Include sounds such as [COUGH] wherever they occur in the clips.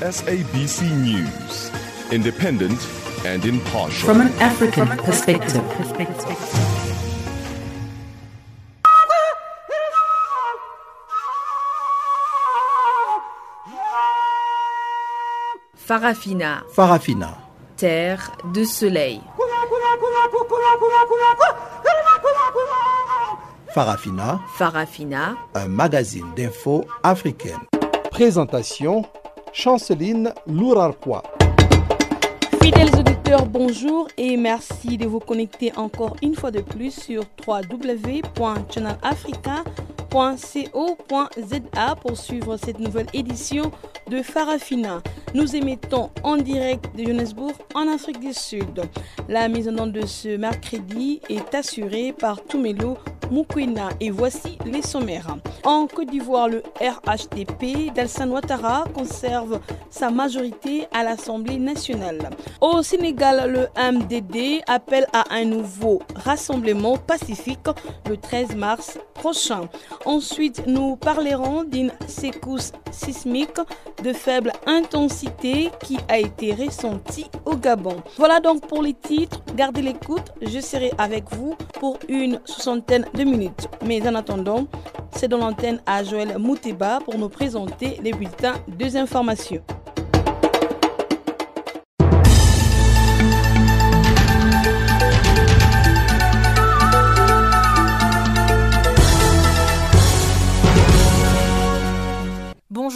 SABC News, independent and impartial. From an African perspective. Farafina, Farafina. terre de soleil. Farafina, Farafina, un magazine d'infos africaine. Présentation Chanceline Lourarquois. Fidèles auditeurs, bonjour et merci de vous connecter encore une fois de plus sur www.channelafrica.co.za pour suivre cette nouvelle édition de Farafina. Nous émettons en direct de Johannesburg en Afrique du Sud. La mise en onde de ce mercredi est assurée par Tumelo Mukwena et voici les sommaires. En Côte d'Ivoire, le RHDP d'Alsan Ouattara conserve sa majorité à l'Assemblée nationale. Au Sénégal, le MDD appelle à un nouveau rassemblement pacifique le 13 mars prochain. Ensuite, nous parlerons d'une secousse sismique de faible intensité qui a été ressentie au Gabon. Voilà donc pour les titres. Gardez l'écoute. Je serai avec vous pour une soixantaine de minutes. Mais en attendant, c'est dans l'antenne à Joël Mouteba pour nous présenter les bulletins de informations.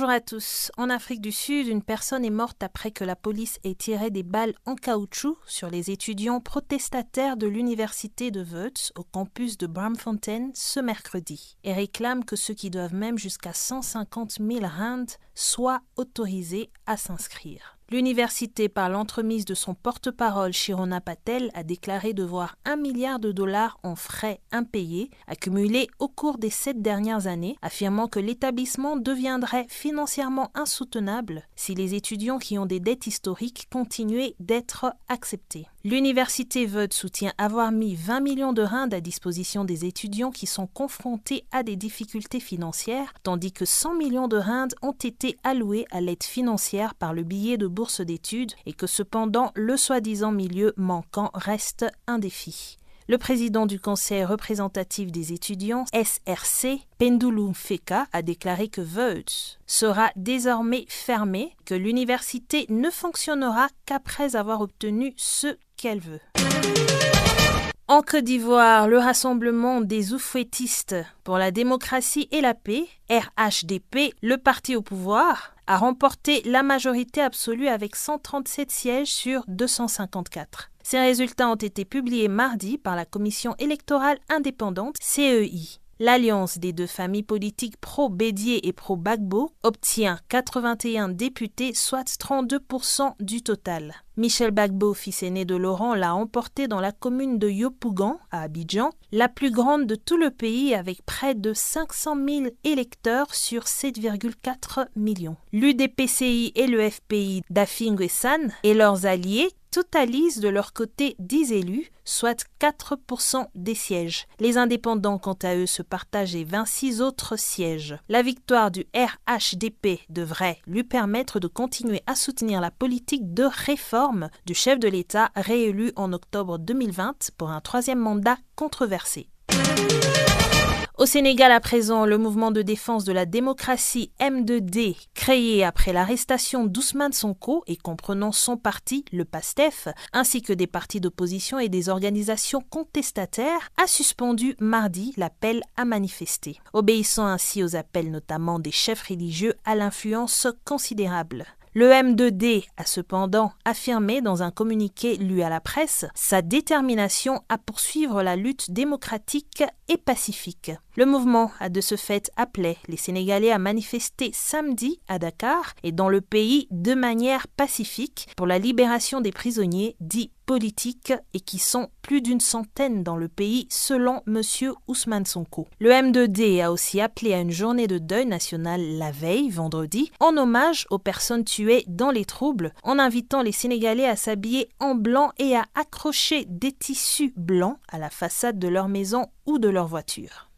Bonjour à tous. En Afrique du Sud, une personne est morte après que la police ait tiré des balles en caoutchouc sur les étudiants protestataires de l'université de Wits au campus de Bramfontein ce mercredi et réclame que ceux qui doivent même jusqu'à 150 000 rand soient autorisés à s'inscrire. L'université, par l'entremise de son porte-parole Shirona Patel, a déclaré devoir un milliard de dollars en frais impayés accumulés au cours des sept dernières années, affirmant que l'établissement deviendrait financièrement insoutenable si les étudiants qui ont des dettes historiques continuaient d'être acceptés. L'université veut soutient avoir mis 20 millions de rindes à disposition des étudiants qui sont confrontés à des difficultés financières, tandis que 100 millions de rindes ont été alloués à l'aide financière par le billet de d'études et que cependant le soi-disant milieu manquant reste un défi. Le président du conseil représentatif des étudiants, SRC, Pendulum Feka, a déclaré que Votes sera désormais fermé, que l'université ne fonctionnera qu'après avoir obtenu ce qu'elle veut. En Côte d'Ivoire, le Rassemblement des oufouettistes pour la démocratie et la paix, RHDP, le parti au pouvoir, a remporté la majorité absolue avec 137 sièges sur 254. Ces résultats ont été publiés mardi par la Commission électorale indépendante CEI. L'alliance des deux familles politiques pro-Bédier et pro-Bagbo obtient 81 députés, soit 32% du total. Michel Bagbo, fils aîné de Laurent, l'a emporté dans la commune de Yopougan, à Abidjan, la plus grande de tout le pays avec près de 500 000 électeurs sur 7,4 millions. L'UDPCI et le FPI d'Afingwesan et leurs alliés totalisent de leur côté 10 élus, soit 4% des sièges. Les indépendants, quant à eux, se partageaient 26 autres sièges. La victoire du RHDP devrait lui permettre de continuer à soutenir la politique de réforme du chef de l'État réélu en octobre 2020 pour un troisième mandat controversé. Au Sénégal à présent, le mouvement de défense de la démocratie M2D, créé après l'arrestation d'Ousmane Sonko et comprenant son parti, le PASTEF, ainsi que des partis d'opposition et des organisations contestataires, a suspendu mardi l'appel à manifester, obéissant ainsi aux appels notamment des chefs religieux à l'influence considérable. Le M2D a cependant affirmé dans un communiqué lu à la presse sa détermination à poursuivre la lutte démocratique et pacifique. Le mouvement a de ce fait appelé les Sénégalais à manifester samedi à Dakar et dans le pays de manière pacifique pour la libération des prisonniers dits politiques et qui sont plus d'une centaine dans le pays selon M. Ousmane Sonko. Le M2D a aussi appelé à une journée de deuil national la veille, vendredi, en hommage aux personnes tuées dans les troubles, en invitant les Sénégalais à s'habiller en blanc et à accrocher des tissus blancs à la façade de leur maison ou de leur voiture.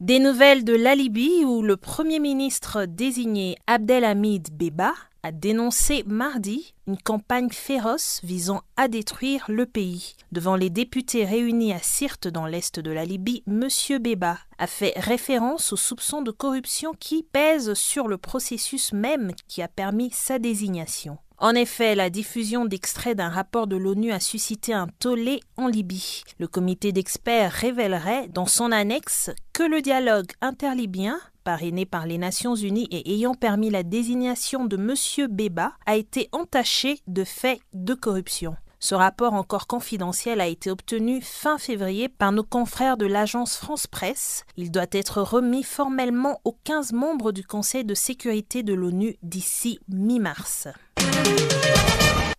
Des nouvelles de la Libye où le Premier ministre désigné Abdelhamid Beba a dénoncé mardi une campagne féroce visant à détruire le pays. Devant les députés réunis à Sirte dans l'est de la Libye, M. Beba a fait référence aux soupçons de corruption qui pèsent sur le processus même qui a permis sa désignation. En effet, la diffusion d'extraits d'un rapport de l'ONU a suscité un tollé en Libye. Le comité d'experts révélerait dans son annexe que le dialogue interlibyen parrainé par les Nations Unies et ayant permis la désignation de M. Beba, a été entaché de faits de corruption. Ce rapport encore confidentiel a été obtenu fin février par nos confrères de l'agence France Presse. Il doit être remis formellement aux 15 membres du Conseil de sécurité de l'ONU d'ici mi-mars.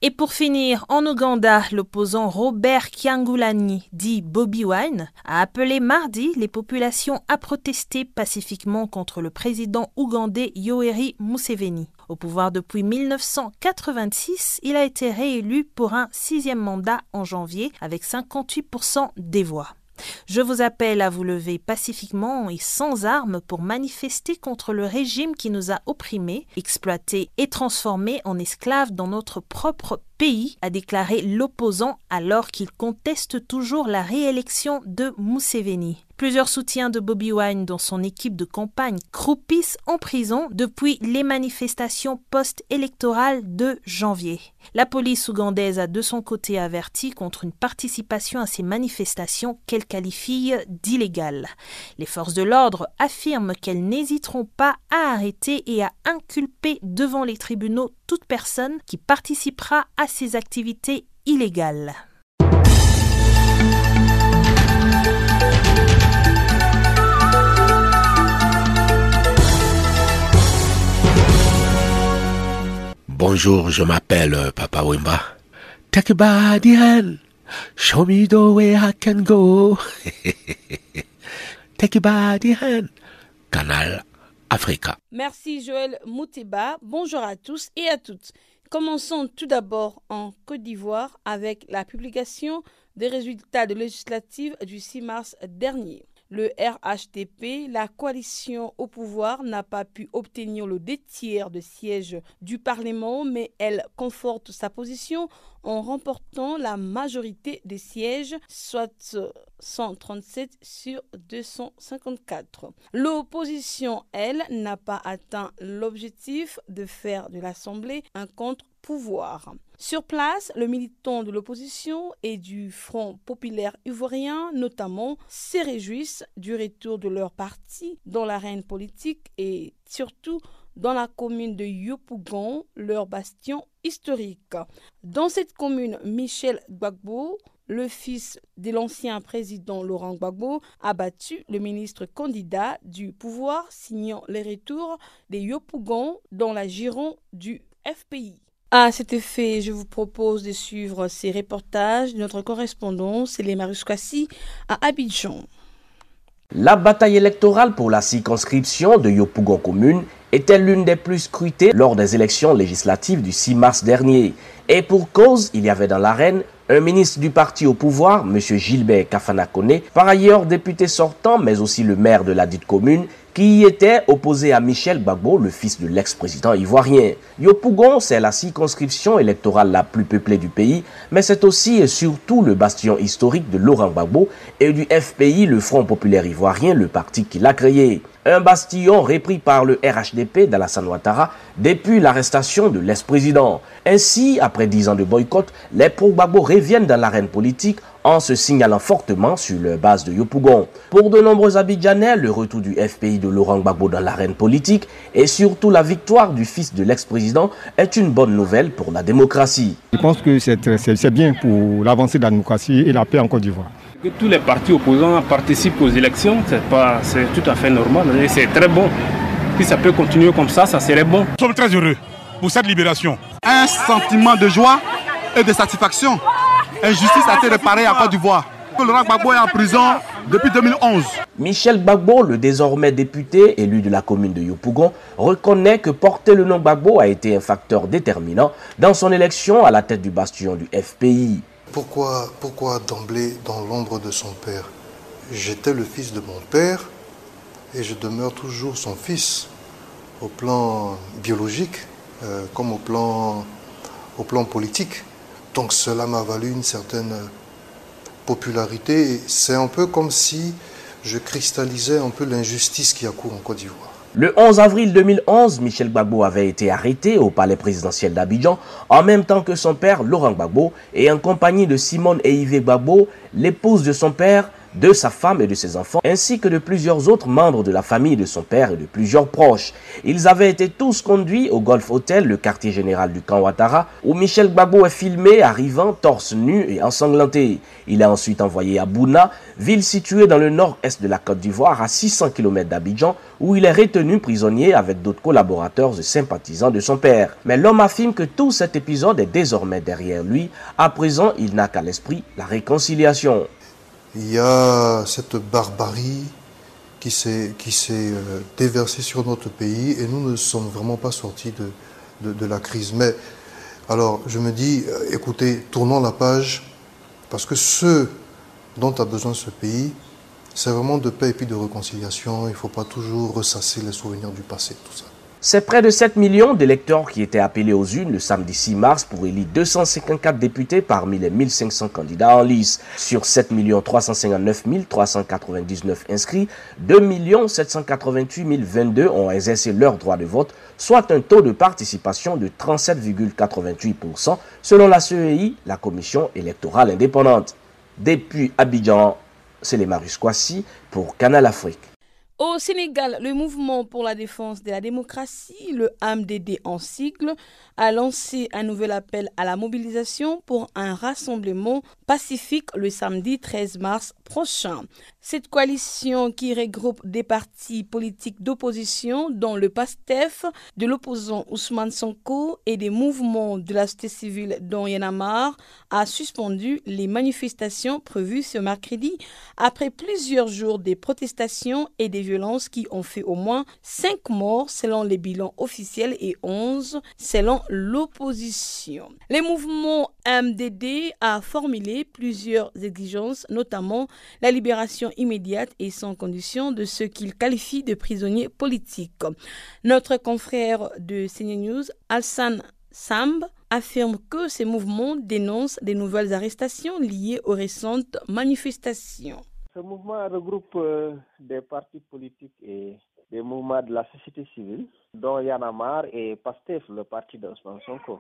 Et pour finir, en Ouganda, l'opposant Robert Kiangulani, dit Bobby Wine, a appelé mardi les populations à protester pacifiquement contre le président ougandais Yoweri Museveni. Au pouvoir depuis 1986, il a été réélu pour un sixième mandat en janvier avec 58% des voix. Je vous appelle à vous lever pacifiquement et sans armes pour manifester contre le régime qui nous a opprimés, exploités et transformés en esclaves dans notre propre pays, a déclaré l'opposant alors qu'il conteste toujours la réélection de Museveni. Plusieurs soutiens de Bobby Wine dans son équipe de campagne croupissent en prison depuis les manifestations post-électorales de janvier. La police ougandaise a de son côté averti contre une participation à ces manifestations qu'elle qualifie d'illégales. Les forces de l'ordre affirment qu'elles n'hésiteront pas à arrêter et à inculper devant les tribunaux toute personne qui participera à ces activités illégales. Bonjour, je m'appelle euh, Papa Wimba. Take a body hand. Show me the way I can go. [LAUGHS] Take a body hand. Canal Merci Joël Moutiba. Bonjour à tous et à toutes. Commençons tout d'abord en Côte d'Ivoire avec la publication des résultats de législative du 6 mars dernier le RHDP, la coalition au pouvoir n'a pas pu obtenir le deux tiers de sièges du Parlement, mais elle conforte sa position en remportant la majorité des sièges, soit 137 sur 254. L'opposition, elle, n'a pas atteint l'objectif de faire de l'Assemblée un contre-pouvoir. Sur place, le militant de l'opposition et du Front populaire ivoirien, notamment, se réjouissent du retour de leur parti dans l'arène politique et surtout dans la commune de Yopougon, leur bastion historique. Dans cette commune, Michel Gbagbo, le fils de l'ancien président Laurent Gbagbo, a battu le ministre candidat du pouvoir, signant les retours des Yopougon dans la giron du FPI. À cet effet, je vous propose de suivre ces reportages de notre correspondant Céline Maruskassi à Abidjan. La bataille électorale pour la circonscription de Yopougon commune était l'une des plus scrutées lors des élections législatives du 6 mars dernier. Et pour cause, il y avait dans l'arène un ministre du parti au pouvoir, M. Gilbert Kafanakone, par ailleurs député sortant, mais aussi le maire de la dite commune, qui était opposé à Michel Gbagbo, le fils de l'ex-président ivoirien. Yopougon, c'est la circonscription électorale la plus peuplée du pays, mais c'est aussi et surtout le bastion historique de Laurent Gbagbo et du FPI, le Front populaire ivoirien, le parti qui l'a créé un bastion repris par le RHDP d'Alassane Ouattara depuis l'arrestation de l'ex-président. Ainsi, après dix ans de boycott, les pro-Gbagbo reviennent dans l'arène politique en se signalant fortement sur leur base de Yopougon. Pour de nombreux Abidjanais, le retour du FPI de Laurent Gbagbo dans l'arène politique et surtout la victoire du fils de l'ex-président est une bonne nouvelle pour la démocratie. Je pense que c'est bien pour l'avancée de la démocratie et la paix en Côte d'Ivoire. Que tous les partis opposants participent aux élections, c'est tout à fait normal et c'est très bon. Si ça peut continuer comme ça, ça serait bon. Nous sommes très heureux pour cette libération. Un sentiment de joie et de satisfaction. Injustice a été réparée à Côte d'Ivoire. Laurent Gbagbo est en prison depuis 2011. Michel Gbagbo, le désormais député élu de la commune de Yopougon, reconnaît que porter le nom Gbagbo a été un facteur déterminant dans son élection à la tête du bastion du FPI. Pourquoi, pourquoi d'emblée dans l'ombre de son père? J'étais le fils de mon père et je demeure toujours son fils au plan biologique euh, comme au plan, au plan politique. Donc cela m'a valu une certaine popularité. C'est un peu comme si je cristallisais un peu l'injustice qui a cours en Côte d'Ivoire. Le 11 avril 2011, Michel Gbagbo avait été arrêté au palais présidentiel d'Abidjan en même temps que son père Laurent Gbagbo et en compagnie de Simone et Yves Gbagbo, l'épouse de son père, de sa femme et de ses enfants, ainsi que de plusieurs autres membres de la famille de son père et de plusieurs proches. Ils avaient été tous conduits au Golf Hotel, le quartier général du camp Ouattara, où Michel Gbagbo est filmé arrivant torse nu et ensanglanté. Il est ensuite envoyé à Bouna, ville située dans le nord-est de la Côte d'Ivoire, à 600 km d'Abidjan, où il est retenu prisonnier avec d'autres collaborateurs et sympathisants de son père. Mais l'homme affirme que tout cet épisode est désormais derrière lui. À présent, il n'a qu'à l'esprit la réconciliation il y a cette barbarie qui s'est euh, déversée sur notre pays et nous ne sommes vraiment pas sortis de, de, la crise. Mais alors je me dis, euh, écoutez, tournons la page, parce que ce dont a besoin ce pays, c'est vraiment de paix et puis de réconciliation. Il ne faut pas toujours ressasser les souvenirs du passé, tout ça. C'est près de 7 millions d'électeurs qui étaient appelés aux urnes le samedi 6 mars pour élire 254 députés parmi les 1500 candidats en lice. Sur 7 359 399 inscrits, 2 788 022 ont exercé leur droit de vote, soit un taux de participation de 37,88% selon la CEI, la Commission électorale indépendante. Depuis Abidjan, c'est les Marius Kwasi pour Canal Afrique. Au Sénégal, le mouvement pour la défense de la démocratie, le MDD en sigle, a lancé un nouvel appel à la mobilisation pour un rassemblement pacifique le samedi 13 mars prochain. Cette coalition qui regroupe des partis politiques d'opposition dont le PASTEF, de l'opposant Ousmane Sonko et des mouvements de la société civile dont Yanamar a suspendu les manifestations prévues ce mercredi après plusieurs jours de protestations et des violences qui ont fait au moins 5 morts selon les bilans officiels et 11 selon l'opposition. Les mouvements MDD a formulé plusieurs exigences, notamment la libération immédiate et sans condition de ceux qu'il qualifie de prisonniers politiques. Notre confrère de CNews, Alsan Samb, affirme que ces mouvements dénoncent des nouvelles arrestations liées aux récentes manifestations. Ce mouvement regroupe euh, des partis politiques et des mouvements de la société civile, dont Yanamar et PASTEF, le parti d'Osman Sonko.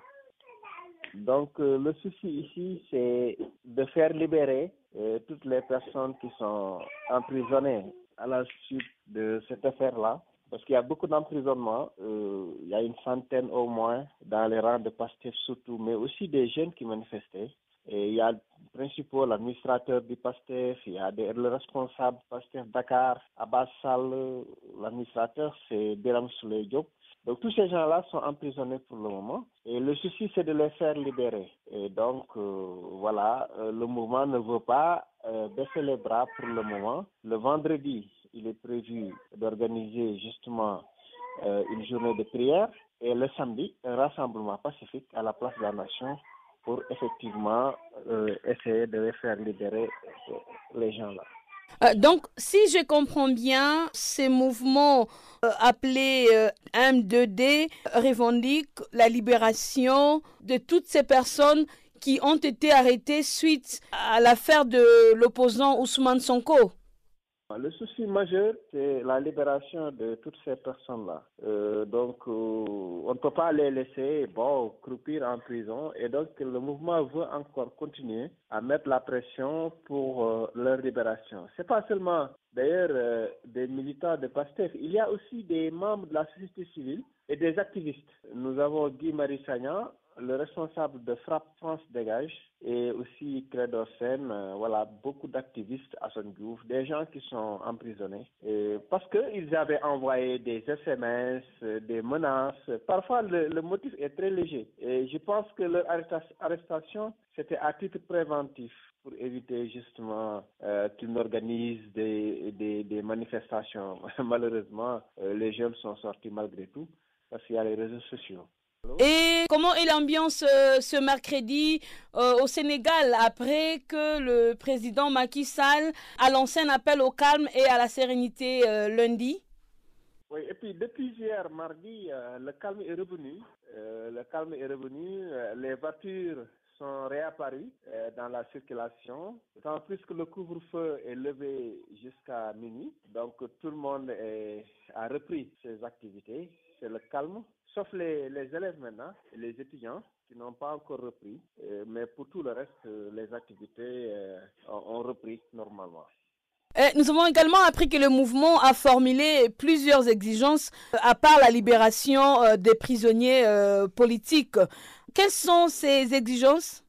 Donc euh, le souci ici, c'est de faire libérer euh, toutes les personnes qui sont emprisonnées à la suite de cette affaire-là. Parce qu'il y a beaucoup d'emprisonnements, il y a une centaine au moins dans les rangs de PASTEF surtout, mais aussi des jeunes qui manifestaient. Et il y a le principal administrateur du PASTEF, il y a le responsable du PASTEF Dakar, Abbas Sall, l'administrateur c'est Biram Souley Diop. Donc tous ces gens-là sont emprisonnés pour le moment et le souci c'est de les faire libérer. Et donc euh, voilà, euh, le mouvement ne veut pas euh, baisser les bras pour le moment. Le vendredi, il est prévu d'organiser justement une journée de prière et le samedi, un rassemblement pacifique à la place de la nation pour effectivement euh, essayer de faire libérer euh, les gens là. Euh, donc, si je comprends bien, ces mouvements appelés M2D revendiquent la libération de toutes ces personnes qui ont été arrêtées suite à l'affaire de l'opposant Ousmane Sonko. Le souci majeur, c'est la libération de toutes ces personnes-là. Euh, donc, euh, on ne peut pas les laisser bon, croupir en prison. Et donc, le mouvement veut encore continuer à mettre la pression pour euh, leur libération. C'est pas seulement, d'ailleurs, des militants de PASTEF. Il y a aussi des membres de la société civile et des activistes. Nous avons Guy Marie Sagnan, le responsable de Frappe France Dégage et aussi Credo euh, voilà, beaucoup d'activistes à son Diouf, des gens qui sont emprisonnés et parce qu'ils avaient envoyé des SMS, des menaces. Parfois, le, motif est très léger et je pense que leur arrestation, c'était à titre préventif pour éviter justement euh, qu'ils n'organisent des, des, manifestations. [LAUGHS] Malheureusement, euh, les jeunes sont sortis malgré tout parce qu'il y a les réseaux sociaux. Et comment est l'ambiance euh, ce mercredi euh, au Sénégal après que le président Macky Sall a lancé un appel au calme et à la sérénité euh, lundi? Oui, et puis depuis hier, mardi, euh, le calme est revenu. Le calme est revenu. Les voitures sont réapparues dans la circulation. Tant plus que le couvre-feu est levé jusqu'à minuit. Donc tout le monde est, a repris ses activités. C'est le calme. Sauf les, les élèves maintenant, les étudiants qui n'ont pas encore repris. Euh, mais pour tout le reste, euh, les activités euh, ont, repris normalement. Nous avons également appris que le mouvement a formulé plusieurs exigences, à part la libération des prisonniers politiques. Quelles sont ces exigences?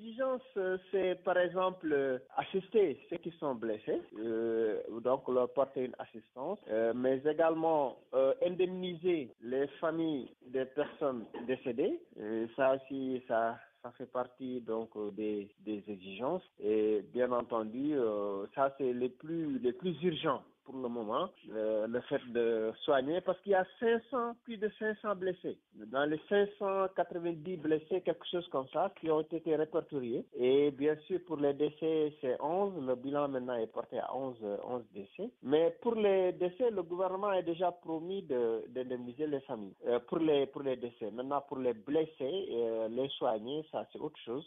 L'exigence, euh, c'est par exemple euh, assister ceux qui sont blessés, euh, donc leur porter une assistance, mais également indemniser les familles des personnes décédées. Ça aussi, ça, ça fait partie donc des, des exigences. Et bien entendu, ça c'est les plus les plus urgents pour le moment, euh, le fait de soigner, parce qu'il y a 500, plus de 500 blessés. Dans les 590 blessés, quelque chose comme ça, qui ont été répertoriés. Et bien sûr, pour les décès, c'est 11. Le bilan maintenant est porté à 11, euh, 11 décès. Mais pour les décès, le gouvernement a déjà promis de- d'indemniser les familles euh, pour, les, pour les décès. Maintenant, pour les blessés, euh, les soigner, ça c'est autre chose.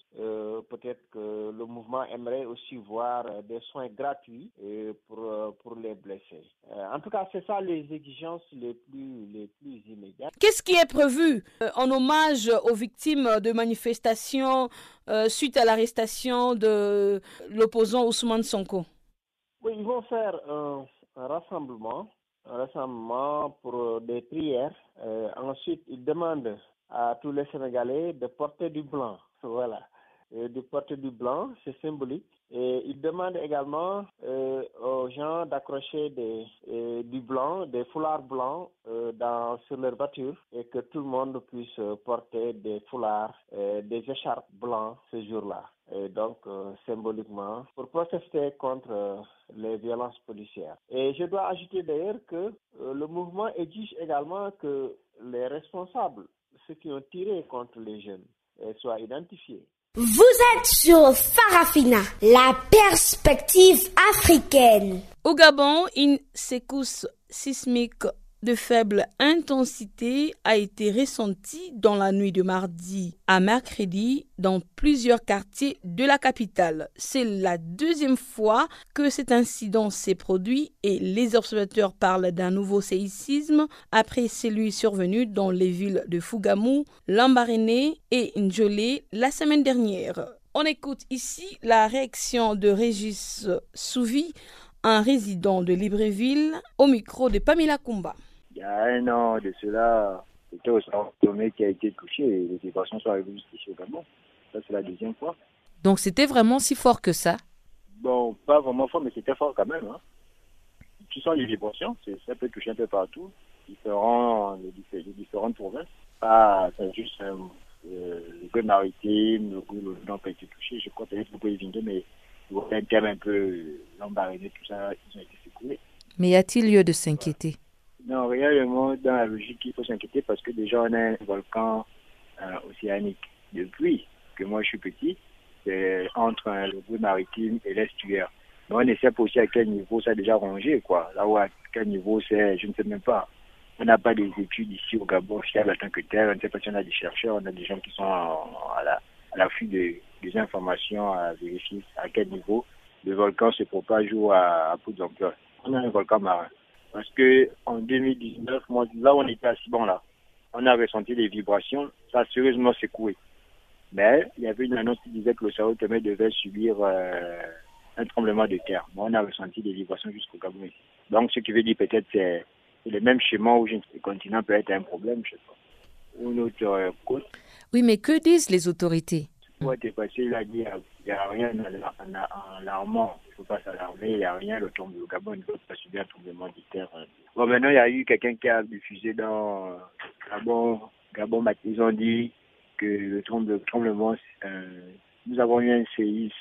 Peut-être que le mouvement aimerait aussi voir des soins gratuits pour, pour les blessés. Euh, en tout cas, c'est ça les exigences les plus, les plus immédiates. Qu'est-ce qui est prévu euh, en hommage aux victimes de manifestations euh, suite à l'arrestation de l'opposant Ousmane Sonko? Oui, ils vont faire un, un rassemblement, un rassemblement pour des prières. Ensuite, ils demandent à tous les Sénégalais de porter du blanc. [LAUGHS] Voilà. De porter du blanc, c'est symbolique. Et ils demandent également euh, aux gens d'accrocher des, euh, du blanc, des foulards blancs euh, dans, sur leur voiture et que tout le monde puisse porter des foulards, des écharpes blancs ce jour-là. Et donc, symboliquement, pour protester contre les violences policières. Et je dois ajouter d'ailleurs que le mouvement exige également que les responsables, ceux qui ont tiré contre les jeunes, soient identifiés. Vous êtes sur Farafina, la perspective africaine. Au Gabon, une secousse sismique de faible intensité a été ressentie dans la nuit de mardi à mercredi dans plusieurs quartiers de la capitale. C'est la deuxième fois que cet incident s'est produit et les observateurs parlent d'un nouveau séisme après celui survenu dans les villes de Fougamou, Lambaréné et Njolé la semaine dernière. On écoute ici la réaction de Régis Souvi, un résident de Libreville, au micro de Pamela Kumba. Il y a un an de cela, c'était au sommet qui a été touché et les vibrations sont arrivées jusqu'ici au Gabon. Ça, c'est la deuxième fois. Donc c'était vraiment si fort que ça? Bon, pas vraiment fort, mais c'était fort quand même. Hein. Tu sens les vibrations, c'est- ça peut toucher un peu partout, différents, les, diffé- les différentes provinces. Pas, c'est juste euh, euh, le Gouet maritime, le le Nord qui a été touché, je crois peut-être le Gouet Vindé, mais le terme un peu l'embarré, tout ça, ils ont été secoués. Mais y a-t-il lieu de s'inquiéter? Non, réellement, dans la logique, il faut s'inquiéter parce que déjà, on a un volcan euh, océanique. Depuis que moi je suis petit, c'est entre euh, le bout maritime et l'estuaire. Mais on ne sait pas aussi à quel niveau ça a déjà rongé, quoi. Là où à quel niveau c'est, je ne sais même pas. On n'a pas des études ici au Gabon fiables en tant que tel. On ne sait pas si on a des chercheurs, on a des gens qui sont à la- à l'affût de- des informations à vérifier à quel niveau le volcan se propage ou à, à bout d'ampleur. On a un volcan marin. Parce que en 2019, moi, là où on était assis, bon là, on a ressenti des vibrations, ça a sérieusement secoué. Mais il y avait une annonce qui disait que le Sao Tomé devait subir euh, un tremblement de terre. Moi, on a ressenti des vibrations jusqu'au Gabon. Donc, ce qui veut dire peut-être c'est c'est le même schéma où le continent peut être un problème, je sais pas. Ou notre euh, côte, Oui, mais que disent les autorités? Passé, il a dit il n'y a rien en en-. Ne faut pas s'alarmer, il n'y a rien. Le, tombe, le Gabon ne peut pas subir un tremblement de terre. Bon, maintenant, il y a eu quelqu'un qui a diffusé dans euh, Gabon, Gabon. Ils ont dit que le, tremble- le tremblement, euh, nous avons eu un séisme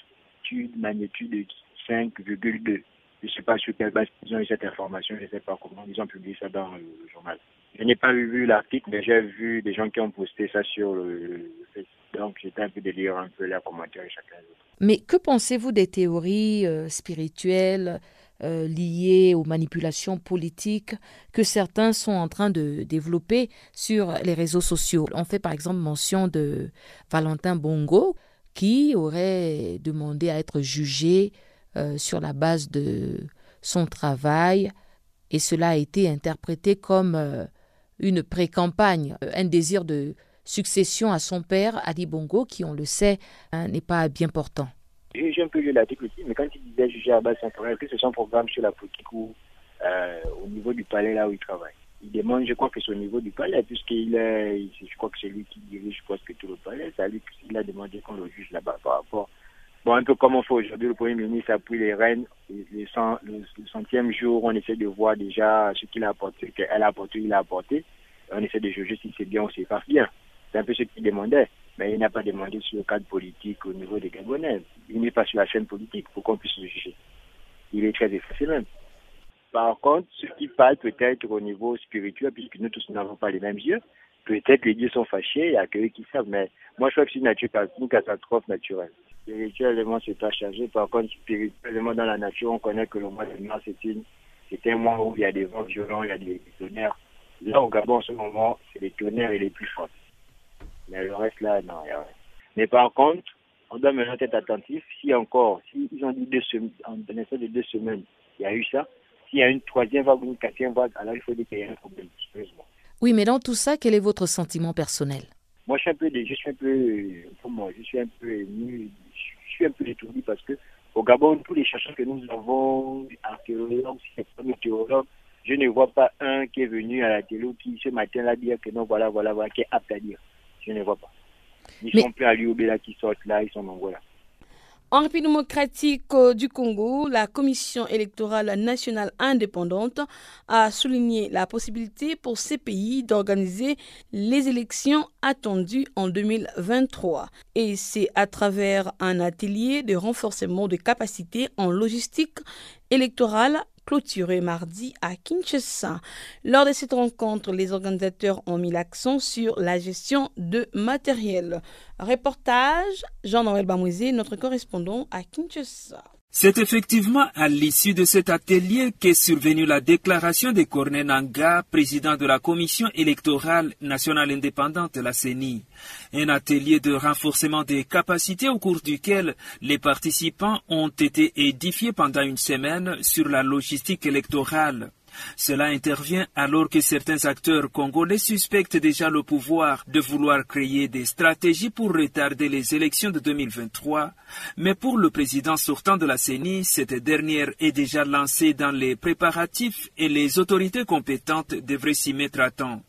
de magnitude de 5,2. Je ne sais pas sur quelle base ils ont eu cette information, je ne sais pas comment ils ont publié ça dans le journal. Je n'ai pas vu l'article, mais j'ai vu des gens qui ont posté ça sur le, Facebook. Donc, j'étais un peu de lire un peu leurs commentaires chacun. Mais que pensez-vous des théories euh, spirituelles euh, liées aux manipulations politiques que certains sont en train de développer sur les réseaux sociaux? On fait par exemple mention de Valentin Bongo qui aurait demandé à être jugé euh, sur la base de son travail et cela a été interprété comme une pré-campagne, un désir de succession à son père, Ali Bongo, qui, on le sait, hein, n'est pas bien portant. J'ai un peu lu l'article aussi, mais quand il disait juger son travail, que c'est son programme sur la politique euh, au niveau du palais là où il travaille. Il demande, je crois que c'est au niveau du palais, puisqu'il est, je crois que c'est lui qui dirige, je crois que tout le palais, c'est à lui qu'il a demandé qu'on le juge là-bas par rapport. Bon, un peu comme on fait aujourd'hui, le Premier ministre appuie les reines, le, centième jour, on essaie de voir déjà ce qu'il a apporté, qu'elle a apporté, il a apporté. On essaie de juger si c'est bien ou c'est pas bien. C'est un peu ce qu'il demandait. Mais il n'a pas demandé sur le cadre politique au niveau des Gabonais. Il n'est pas sur la chaîne politique pour qu'on puisse le juger. Il est très effacé même. Par contre, ce qui parle peut-être au niveau spirituel, puisque nous tous n'avons pas les mêmes yeux, peut-être les dieux sont fâchés, il y a que qui savent, mais moi je crois que c'est une, catastrophe naturelle. Spirituellement, c'est pas chargé. Par contre, spirituellement, dans la nature, on connaît que le mois de mars, c'est un mois où il y a des vents violents, il y a des tonnerres. Là, au Gabon, en ce moment, c'est les tonnerres et les plus forts. Mais le reste là, non, il y a rien. Mais par contre, on doit maintenant être attentif. Si encore, si ils ont dit deux semaines, en l'espace de deux semaines, il y a eu ça. S'il y a une troisième vague ou une quatrième vague, alors il faut dire qu'il y a un problème. Oui, mais dans tout ça, quel est votre sentiment personnel? Moi, je suis un peu, je suis un peu, pour moi, je suis un peu ému, je suis un peu étourdi parce que au Gabon, tous les chercheurs que nous avons, archéologues, météorologues, je ne vois pas un qui est venu à la télé qui ce matin-là dire que non, voilà, voilà, voilà, qui est apte à dire. Je ne vois pas. Ils sont plus à là qui sortent là, ils sont en Angola. En République démocratique euh, du Congo, la Commission électorale nationale indépendante a souligné la possibilité pour ces pays d'organiser les élections attendues en 2023. Et c'est à travers un atelier de renforcement de capacités en logistique électorale clôturé mardi à Kinshasa. Lors de cette rencontre, les organisateurs ont mis l'accent sur la gestion de matériel. Reportage Jean-Noël Bamouizé, notre correspondant à Kinshasa. C'est effectivement à l'issue de cet atelier qu'est survenue la déclaration de Corné Nanga, président de la Commission électorale nationale indépendante, la CENI. Un atelier de renforcement des capacités au cours duquel les participants ont été édifiés pendant une semaine sur la logistique électorale. Cela intervient alors que certains acteurs congolais suspectent déjà le pouvoir de vouloir créer des stratégies pour retarder les élections de 2023. Mais pour le président sortant de la CENI, cette dernière est déjà lancée dans les préparatifs et les autorités compétentes devraient s'y mettre à temps.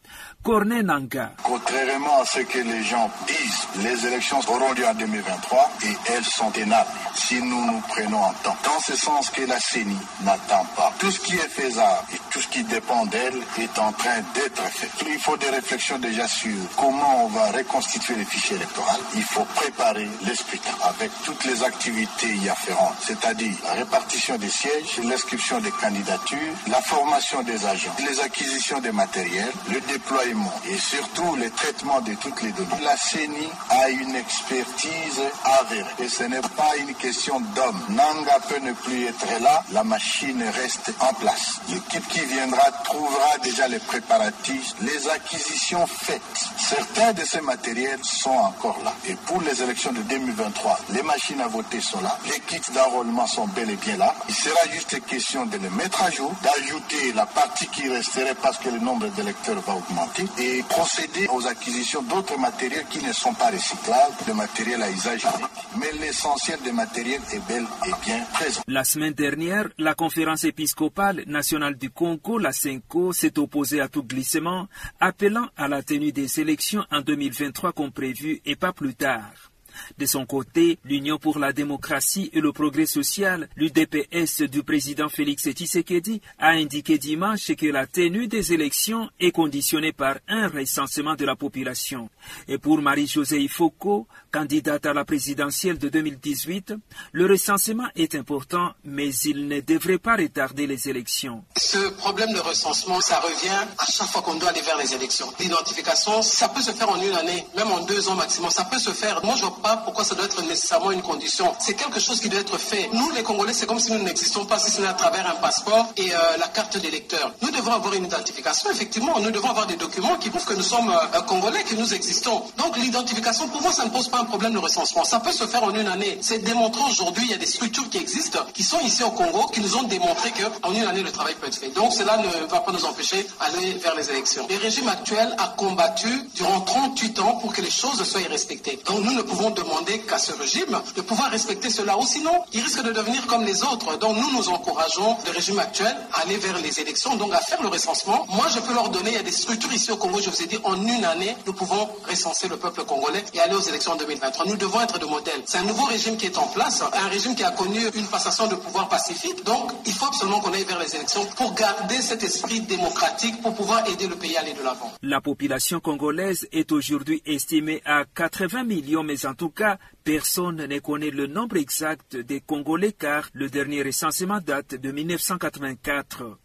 Contrairement à ce que les gens disent, les élections auront lieu en 2023 et elles sont tenables si nous nous prenons en temps. Dans ce sens que la CENI n'attend pas. Tout ce qui est faisable et tout ce qui dépend d'elle est en train d'être fait. Il faut des réflexions déjà sur comment on va reconstituer les fichiers électoraux. Il faut préparer les scrutins avec toutes les activités y afférentes, c'est-à-dire la répartition des sièges, l'inscription des candidatures, la formation des agents, les acquisitions des matériels, le déploiement et surtout le traitement de toutes les données. La CENI a une expertise avérée et ce n'est pas une question d'homme. Nanga peut ne plus être là, la machine reste en place. L'équipe qui viendra trouvera déjà les préparatifs, les acquisitions faites. Certains de ces matériels sont encore là. Et pour les élections de 2023, les machines à voter sont là, les kits d'enrôlement sont bel et bien là. Il sera juste question de les mettre à jour, d'ajouter la partie qui resterait parce que le nombre d'électeurs va augmenter et procéder aux acquisitions d'autres matériels qui ne sont pas recyclables, de matériel à usage unique. Mais l'essentiel des matériels est bel et bien présent. La semaine dernière, la conférence épiscopale nationale du Congo, la CENCO, s'est opposée à tout glissement, appelant à la tenue des élections en 2023 comme prévu et pas plus tard. De son côté, l'Union pour la démocratie et le progrès social, l'UDPS du président Félix Tshisekedi, a indiqué dimanche que la tenue des élections est conditionnée par un recensement de la population. Et pour Marie-Josée Ifoko, candidate à la présidentielle de 2018, le recensement est important, mais il ne devrait pas retarder les élections. Ce problème de recensement, ça revient à chaque fois qu'on doit aller vers les élections. L'identification, ça peut se faire en une année, même en deux ans maximum. Ça peut se faire. Moi, je pas pourquoi ça doit être nécessairement une condition. C'est quelque chose qui doit être fait. Nous, les Congolais, c'est comme si nous n'existons pas si ce n'est à travers un passeport et euh, la carte d'électeur. Nous devons avoir une identification, effectivement. Nous devons avoir des documents qui prouvent que nous sommes euh, Congolais, que nous existons. Donc l'identification, pour moi, ça ne pose pas problème de recensement. Ça peut se faire en une année. C'est démontré aujourd'hui, il y a des structures qui existent, qui sont ici au Congo, qui nous ont démontré qu'en une année, le travail peut être fait. Donc cela ne va pas nous empêcher d'aller vers les élections. Le régime actuel a combattu durant 38 ans pour que les choses soient respectées. Donc nous ne pouvons demander qu'à ce régime de pouvoir respecter cela, ou sinon, il risque de devenir comme les autres. Donc nous, nous encourageons le régime actuel à aller vers les élections, donc à faire le recensement. Moi, je peux leur donner, il y a des structures ici au Congo, je vous ai dit, en une année, nous pouvons recenser le peuple congolais et aller aux élections en 2023. Nous devons être de modèle. C'est un nouveau régime qui est en place, un régime qui a connu une passation de pouvoir pacifique. Donc, il faut absolument qu'on aille vers les élections pour garder cet esprit démocratique, pour pouvoir aider le pays à aller de l'avant. La population congolaise est aujourd'hui estimée à 80 millions, mais en tout cas, personne ne connaît le nombre exact des Congolais car le dernier recensement date de 1984.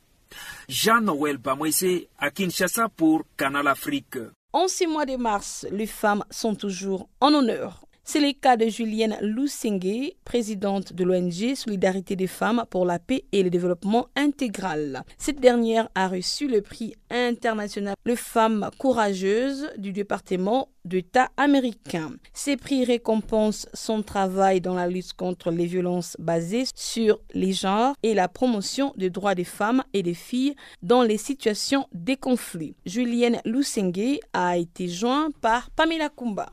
Jean-Noël Bamoise à Kinshasa pour Canal Afrique. En ces mois de mars, les femmes sont toujours en honneur. C'est le cas de Julienne Lusenge, présidente de l'ONG Solidarité des femmes pour la paix et le développement intégral. Cette dernière a reçu le prix international de femmes courageuses du département d'État américain. Ces prix récompensent son travail dans la lutte contre les violences basées sur les genres et la promotion des droits des femmes et des filles dans les situations de conflit. Julienne Lusenge a été jointe par Pamela Kumba.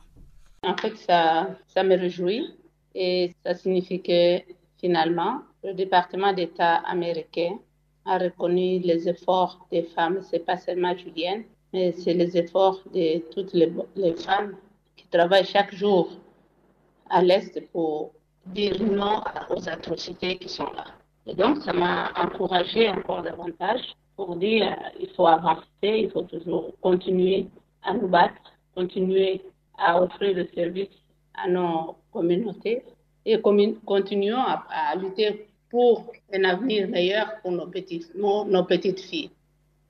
En fait, ça, ça me réjouit et ça signifie que finalement, le département d'État américain a reconnu les efforts des femmes. C'est pas seulement Julienne, mais c'est les efforts de toutes les, femmes qui travaillent chaque jour à l'Est pour dire non aux atrocités qui sont là. Et donc, ça m'a encouragé encore davantage pour dire il faut avancer, il faut toujours continuer à nous battre, continuer à offrir le service à nos communautés et continuons à, à, lutter pour un avenir meilleur pour nos petites, nos, nos petites filles.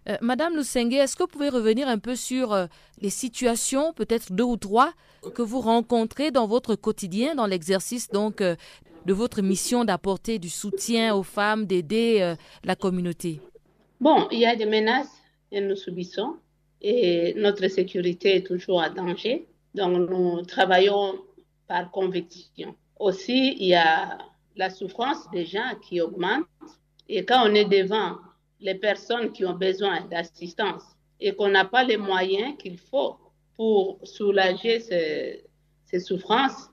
Euh, Madame Lusenge, est-ce que vous pouvez revenir un peu sur euh, les situations, peut-être deux ou trois, que vous rencontrez dans votre quotidien, dans l'exercice donc euh, de votre mission d'apporter du soutien aux femmes, d'aider la communauté? Bon, il y a des menaces que nous subissons et notre sécurité est toujours en danger. Donc, nous travaillons par conviction. Aussi, il y a la souffrance des gens qui augmente. Et quand on est devant les personnes qui ont besoin d'assistance et qu'on n'a pas les moyens qu'il faut pour soulager ces, ces, souffrances,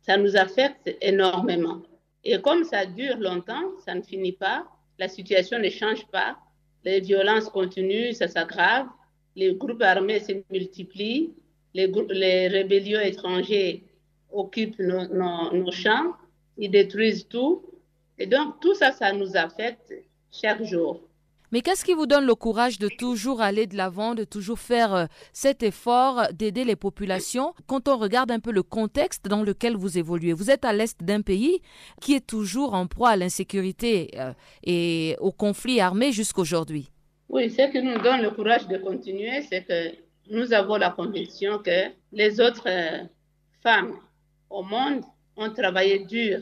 ça nous affecte énormément. Et comme ça dure longtemps, ça ne finit pas, la situation ne change pas, les violences continuent, ça s'aggrave, les groupes armés se multiplient, les, les rébellions étrangers occupent nos, nos, nos, champs, ils détruisent tout. Et donc, tout ça, ça nous affecte chaque jour. Mais qu'est-ce qui vous donne le courage de toujours aller de l'avant, de toujours faire euh, cet effort d'aider les populations quand on regarde un peu le contexte dans lequel vous évoluez? Vous êtes à l'est d'un pays qui est toujours en proie à l'insécurité euh, et au conflit armé jusqu'aujourd'hui. Oui, ce qui nous donne le courage de continuer, c'est que nous avons la conviction que les autres euh, femmes au monde ont travaillé dur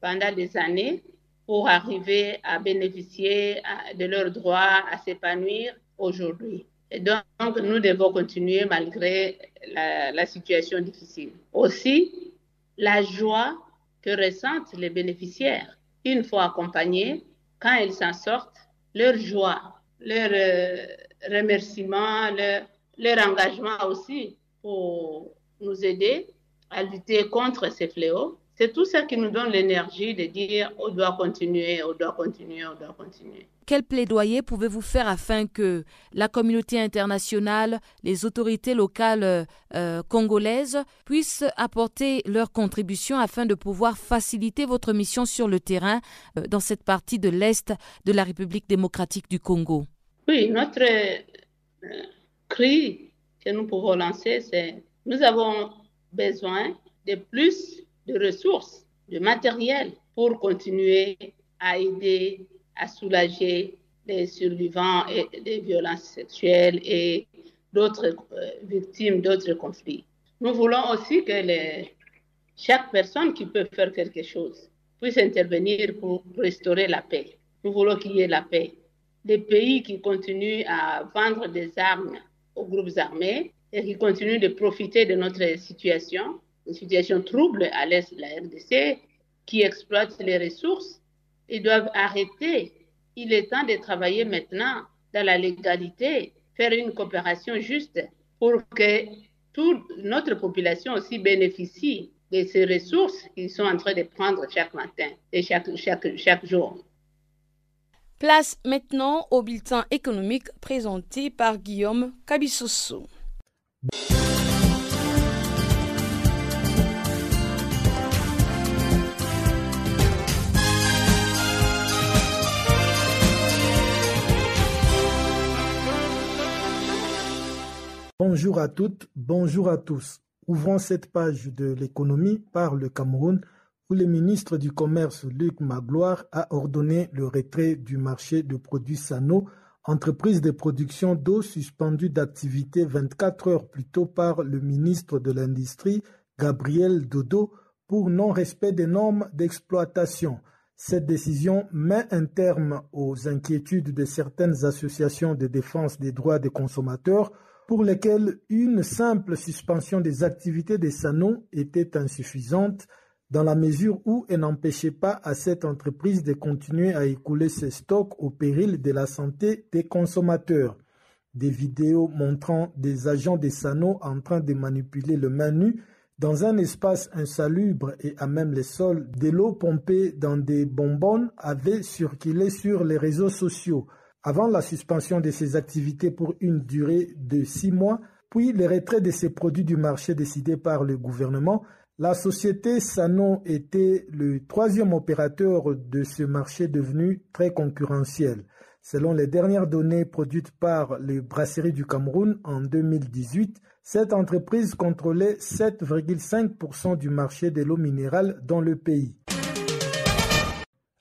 pendant des années pour arriver à bénéficier de leurs droits, à s'épanouir aujourd'hui. Et donc, nous devons continuer malgré la, situation difficile. Aussi, la joie que ressentent les bénéficiaires, une fois accompagnés, quand ils s'en sortent, leur joie, leur euh, remerciement, leur, leur engagement aussi pour nous aider à lutter contre ces fléaux. C'est tout ça qui nous donne l'énergie de dire on doit continuer, on doit continuer, on doit continuer. Quel plaidoyer pouvez-vous faire afin que la communauté internationale, les autorités locales euh, congolaises puissent apporter leur contribution afin de pouvoir faciliter votre mission sur le terrain euh, dans cette partie de l'Est de la République démocratique du Congo? Oui, notre euh, cri que nous pouvons lancer, c'est nous avons besoin de plus de ressources, de matériel pour continuer à aider, à soulager les survivants et des violences sexuelles et d'autres euh, victimes d'autres conflits. Nous voulons aussi que chaque personne qui peut faire quelque chose puisse intervenir pour restaurer la paix. Nous voulons qu'il y ait la paix. Les pays qui continuent à vendre des armes aux groupes armés et qui continuent de profiter de notre situation, une situation trouble à l'est de la RDC, qui exploitent les ressources, ils doivent arrêter. Il est temps de travailler maintenant dans la légalité, faire une coopération juste pour que toute notre population aussi bénéficie de ces ressources qu'ils sont en train de prendre chaque matin et chaque, chaque, chaque jour. Place maintenant au bulletin économique présenté par Guillaume Cabissoso. Bonjour à toutes, bonjour à tous. Ouvrons cette page de l'économie par le Cameroun où le ministre du Commerce Luc Magloire a ordonné le retrait du marché de produits Sano, entreprise de production d'eau suspendue d'activité 24 heures plus tôt par le ministre de l'Industrie Gabriel Dodo pour non-respect des normes d'exploitation. Cette décision met un terme aux inquiétudes de certaines associations de défense des droits des consommateurs pour lesquels une simple suspension des activités des SANO était insuffisante dans la mesure où elle n'empêchait pas à cette entreprise de continuer à écouler ses stocks au péril de la santé des consommateurs. Des vidéos montrant des agents des SANO en train de manipuler le menu dans un espace insalubre et à même les sols, de l'eau pompée dans des bonbonnes avaient circulé sur les réseaux sociaux avant la suspension de ces activités pour une durée de six mois, puis le retrait de ces produits du marché décidé par le gouvernement, la société Sano était le troisième opérateur de ce marché devenu très concurrentiel. Selon les dernières données produites par les brasseries du Cameroun en 2018, cette entreprise contrôlait 7,5% du marché de l'eau minérale dans le pays.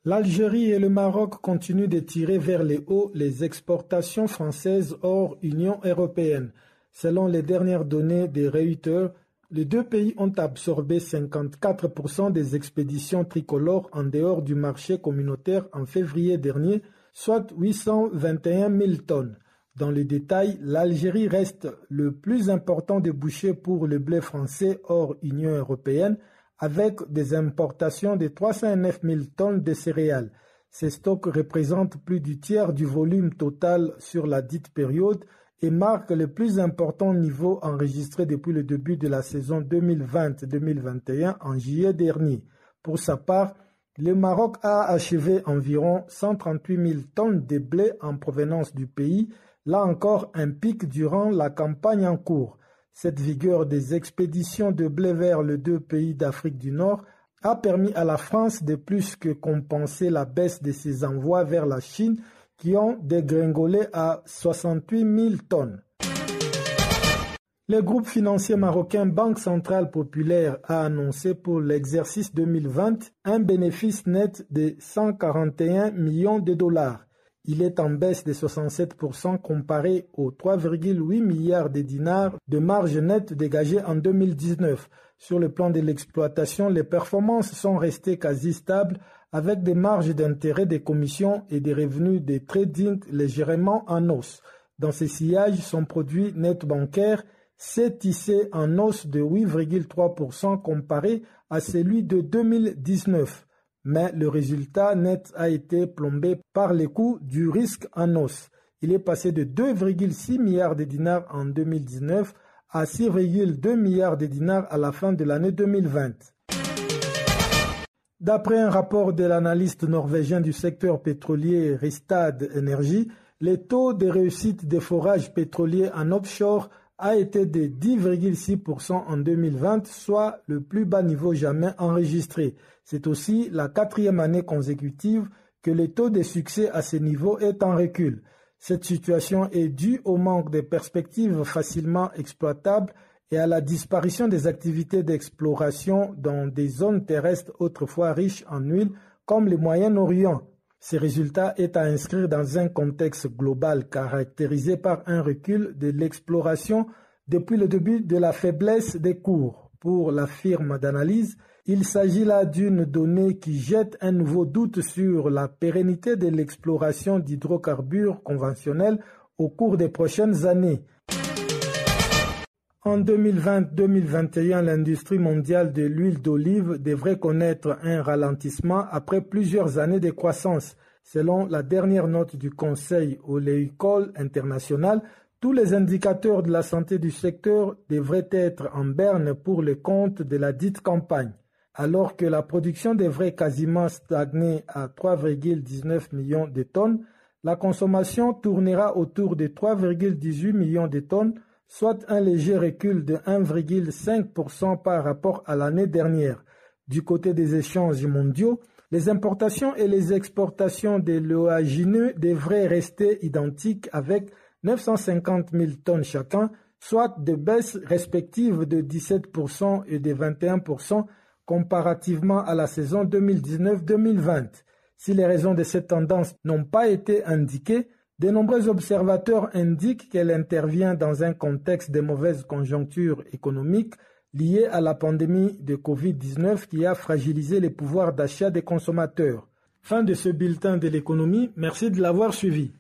L'Algérie et le Maroc continuent de tirer vers les hauts les exportations françaises hors Union européenne. Selon les dernières données des Reuters, les deux pays ont absorbé 54% des expéditions tricolores en dehors du marché communautaire en février dernier, soit 821 000 tonnes. Dans le détail, l'Algérie reste le plus important débouché pour le blé français hors Union européenne, avec des importations de 309 000 tonnes de céréales. Ces stocks représentent plus du tiers du volume total sur la dite période et marquent le plus important niveau enregistré depuis le début de la saison 2020-2021 en juillet dernier. Pour sa part, le Maroc a achevé environ 138 000 tonnes de blé en provenance du pays, là encore un pic durant la campagne en cours. Cette vigueur des expéditions de blé vers les deux pays d'Afrique du Nord a permis à la France de plus que compenser la baisse de ses envois vers la Chine qui ont dégringolé à 68 000 tonnes. Le groupe financier marocain Banque Centrale Populaire a annoncé pour l'exercice 2020 un bénéfice net de 141 millions de dollars. Il est en baisse de 67% comparé aux 3,8 milliards de dinars de marge nette dégagée en 2019. Sur le plan de l'exploitation, les performances sont restées quasi stables avec des marges d'intérêt des commissions et des revenus de trading légèrement en hausse. Dans ces sillages, son produit net bancaire s'est tissé en hausse de 8,3% comparé à celui de 2019 mais le résultat net a été plombé par les coûts du risque en os. Il est passé de 2,6 milliards de dinars en 2019 à 6,2 milliards de dinars à la fin de l'année 2020. D'après un rapport de l'analyste norvégien du secteur pétrolier Ristad Energy, les taux de réussite des forages pétroliers en offshore a été de 10,6% en 2020, soit le plus bas niveau jamais enregistré. C'est aussi la quatrième année consécutive que le taux de succès à ce niveau est en recul. Cette situation est due au manque de perspectives facilement exploitables et à la disparition des activités d'exploration dans des zones terrestres autrefois riches en huile comme le Moyen-Orient. Ce résultat est à inscrire dans un contexte global caractérisé par un recul de l'exploration depuis le début de la faiblesse des cours. pour la firme d'analyse. Il s'agit là d'une donnée qui jette un nouveau doute sur la pérennité de l'exploration d'hydrocarbures conventionnels au cours des prochaines années. En 2020-2021, l'industrie mondiale de l'huile d'olive devrait connaître un ralentissement après plusieurs années de croissance. Selon la dernière note du Conseil oléicole international, tous les indicateurs de la santé du secteur devraient être en berne pour le compte de la dite campagne. Alors que la production devrait quasiment stagner à 3,19 millions de tonnes, la consommation tournera autour de 3,18 millions de tonnes soit un léger recul de 1,5% par rapport à l'année dernière. Du côté des échanges mondiaux, les importations et les exportations de l'oagineux devraient rester identiques avec 950 000 tonnes chacun, soit des baisses respectives de 17% et de 21% comparativement à la saison 2019-2020. Si les raisons de cette tendance n'ont pas été indiquées, de nombreux observateurs indiquent qu'elle intervient dans un contexte de mauvaise conjoncture économique liée à la pandémie de Covid-19 qui a fragilisé les pouvoirs d'achat des consommateurs. Fin de ce bulletin de l'économie, merci de l'avoir suivi.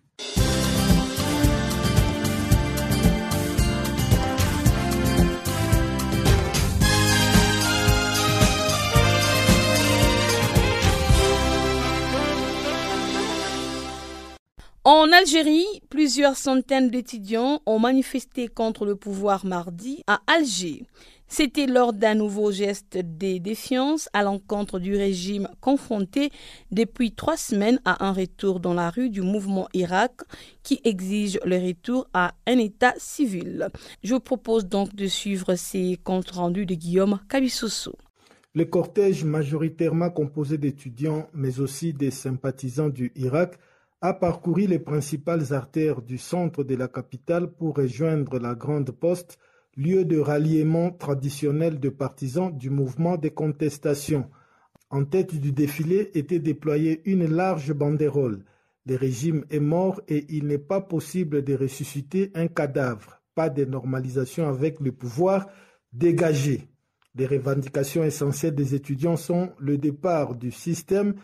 En Algérie, plusieurs centaines d'étudiants ont manifesté contre le pouvoir mardi à Alger. C'était lors d'un nouveau geste de défiance à l'encontre du régime confronté depuis trois semaines à un retour dans la rue du mouvement Irak qui exige le retour à un État civil. Je vous propose donc de suivre ces comptes rendus de Guillaume Kabissoso. Le cortège majoritairement composé d'étudiants mais aussi des sympathisants du Irak a parcouru les principales artères du centre de la capitale pour rejoindre la Grande Poste, lieu de ralliement traditionnel de partisans du mouvement des contestations. En tête du défilé était déployée une large banderole. Le régime est mort et il n'est pas possible de ressusciter un cadavre. Pas de normalisation avec le pouvoir dégagé. Les revendications essentielles des étudiants sont le départ du système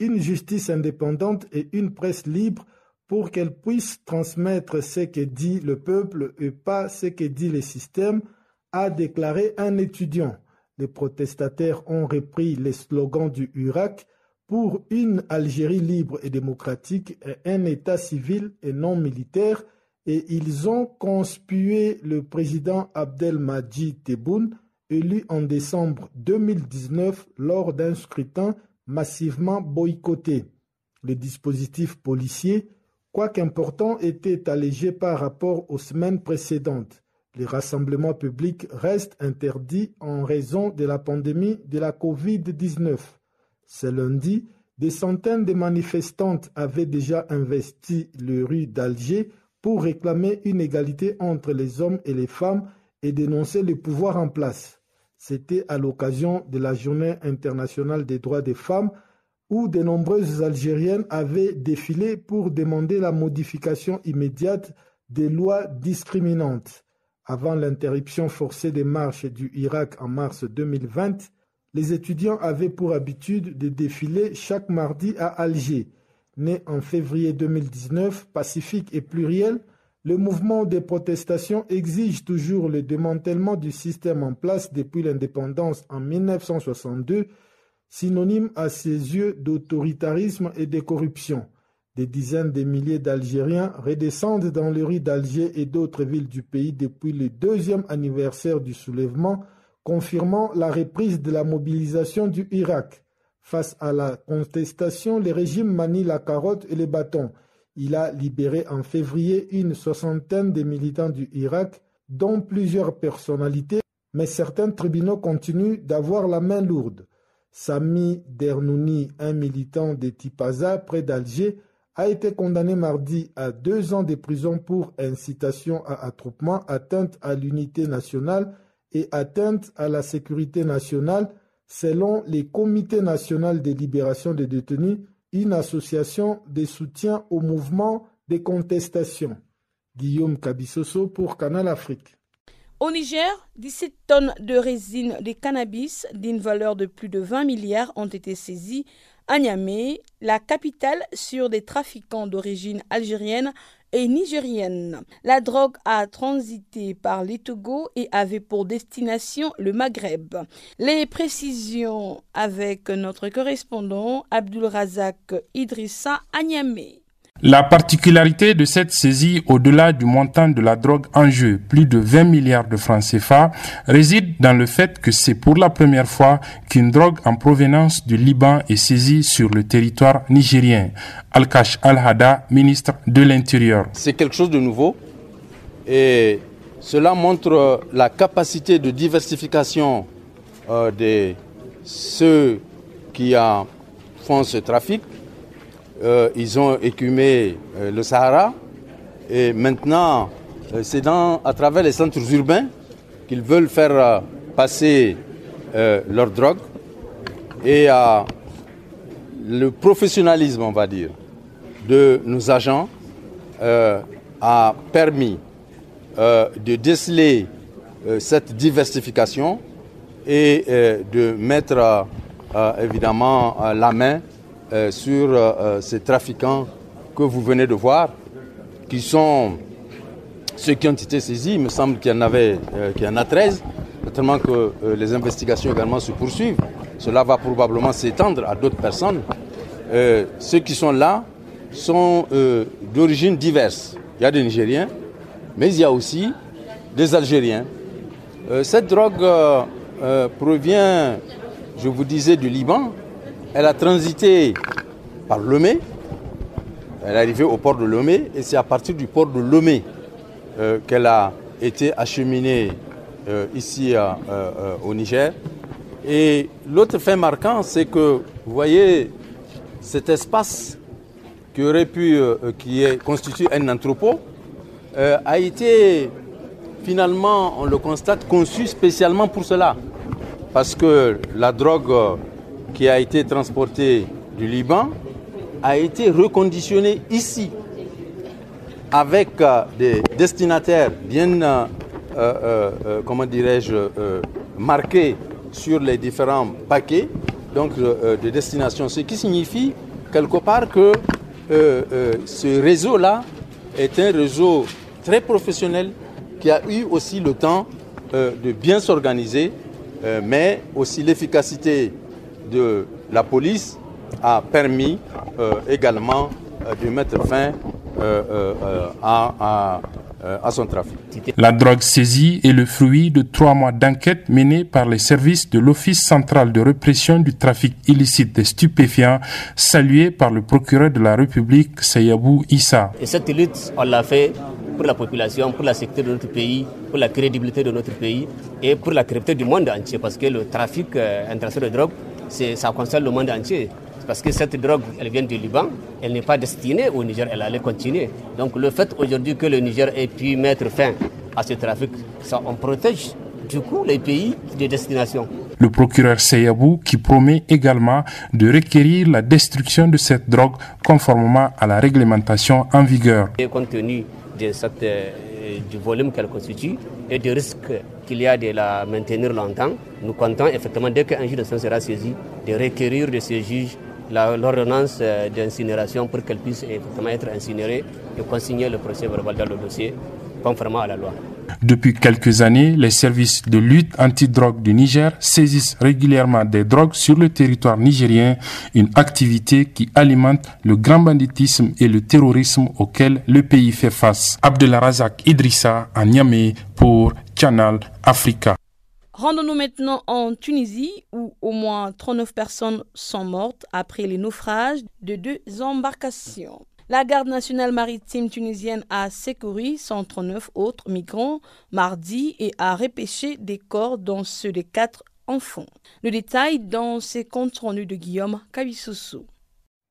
une justice indépendante et une presse libre pour qu'elle puisse transmettre ce que dit le peuple et pas ce que dit le système, a déclaré un étudiant. Les protestataires ont repris les slogans du Irak pour une Algérie libre et démocratique et un État civil et non militaire et ils ont conspué le président Abdelmadjid Tebboune, élu en décembre 2019 lors d'un scrutin massivement boycotté. Le dispositif policier, quoique important, était allégé par rapport aux semaines précédentes. Les rassemblements publics restent interdits en raison de la pandémie de la Covid-19. Ce lundi, des centaines de manifestantes avaient déjà investi les rues d'Alger pour réclamer une égalité entre les hommes et les femmes et dénoncer le pouvoir en place. C'était à l'occasion de la Journée internationale des droits des femmes où de nombreuses Algériennes avaient défilé pour demander la modification immédiate des lois discriminantes. Avant l'interruption forcée des marches du Irak en mars 2020, les étudiants avaient pour habitude de défiler chaque mardi à Alger. Né en février 2019, pacifique et pluriel, le mouvement des protestations exige toujours le démantèlement du système en place depuis l'indépendance en 1962, synonyme à ses yeux d'autoritarisme et de corruption. Des dizaines de milliers d'Algériens redescendent dans les rues d'Alger et d'autres villes du pays depuis le deuxième anniversaire du soulèvement, confirmant la reprise de la mobilisation du Irak. Face à la contestation, le régime manie la carotte et les bâtons. Il a libéré en février une soixantaine de militants du Irak, dont plusieurs personnalités, mais certains tribunaux continuent d'avoir la main lourde. Sami Dernouni, un militant de Tipaza près d'Alger, a été condamné mardi à deux ans de prison pour incitation à attroupement, atteinte à l'unité nationale et atteinte à la sécurité nationale, selon les comités nationaux de libération des détenus une association de soutien au mouvement des contestations. Guillaume Cabissoso pour Canal Afrique. Au Niger, 17 tonnes de résine de cannabis d'une valeur de plus de 20 milliards ont été saisies à Niamey, la capitale, sur des trafiquants d'origine algérienne et nigérienne. La drogue a transité par les Togo et avait pour destination le Maghreb. Les précisions avec notre correspondant Abdul Razak Idrissa Niamey. La particularité de cette saisie, au-delà du montant de la drogue en jeu, plus de 20 milliards de francs CFA, réside dans le fait que c'est pour la première fois qu'une drogue en provenance du Liban est saisie sur le territoire nigérien. Al-Kash Al-Hada, ministre de l'Intérieur. C'est quelque chose de nouveau et cela montre la capacité de diversification euh, de ceux qui font ce trafic euh, ils ont écumé euh, le Sahara. Et maintenant euh, c'est à travers les centres urbains qu'ils veulent faire passer leur drogue et le professionnalisme, on va dire, de nos agents a permis de déceler cette diversification et de mettre évidemment la main euh, sur euh, euh, ces trafiquants que vous venez de voir, qui sont ceux qui ont été saisis. Il me semble qu'il y en avait, qu'il y en a 13, tellement que les investigations également se poursuivent. Cela va probablement s'étendre à d'autres personnes. ceux qui sont là sont d'origine diverse. Il y a des Nigériens, mais il y a aussi des Algériens. cette drogue provient, je vous disais, du Liban, elle a transité par Lomé. Elle est arrivée au port de Lomé et c'est à partir du port de Lomé euh, qu'elle a été acheminée euh, ici euh, au Niger. Et l'autre fait marquant, c'est que vous voyez cet espace qui aurait pu, qui est constitué un entrepôt, a été finalement, on le constate, conçu spécialement pour cela. Parce que la drogue qui a été transporté du Liban a été reconditionné ici avec euh, des destinataires bien, euh, euh, comment dirais-je, marqués sur les différents paquets donc, de destination. Ce qui signifie quelque part que ce réseau-là est un réseau très professionnel qui a eu aussi le temps de bien s'organiser, mais aussi l'efficacité de la police a permis euh, également euh, de mettre fin euh, à, à, son trafic. La drogue saisie est le fruit de trois mois d'enquête menée par les services de l'Office central de répression du trafic illicite des stupéfiants, salué par le procureur de la République, Sayabou Issa. Et cette lutte, on l'a fait pour la population, pour la sécurité de notre pays, pour la crédibilité de notre pays et pour la crédibilité du monde entier, parce que le trafic international de drogue ça concerne le monde entier. Parce que cette drogue, elle vient du Liban, elle n'est pas destinée au Niger, elle allait continuer. Donc le fait aujourd'hui que le Niger ait pu mettre fin à ce trafic, ça, on protège du coup les pays de destination. Le procureur Seyabou qui promet également de requérir la destruction de cette drogue conformément à la réglementation en vigueur. Et compte tenu de cette, euh, du volume qu'elle constitue et du risque qu'il y a de la maintenir longtemps, nous comptons effectivement, dès qu'un juge de sera saisi, de requérir de ces juges l'ordonnance euh, d'incinération pour qu'elle puisse effectivement être incinérée et consigner le procès verbal dans le dossier conformément à la loi. Depuis quelques années, les services de lutte anti-drogue du Niger saisissent régulièrement des drogues sur le territoire nigérien, une activité qui alimente le grand banditisme et le terrorisme auquel le pays fait face. Abdelrazak Idrissa à Niamey pour Channel Africa. Rendons-nous maintenant en Tunisie où au moins 39 personnes sont mortes après les naufrages de deux embarcations. La garde nationale maritime tunisienne a secouru 139 autres migrants mardi et a repêché des corps dont ceux des quatre enfants. Le détail dans ces comptes rendus de Guillaume Kabissoussou.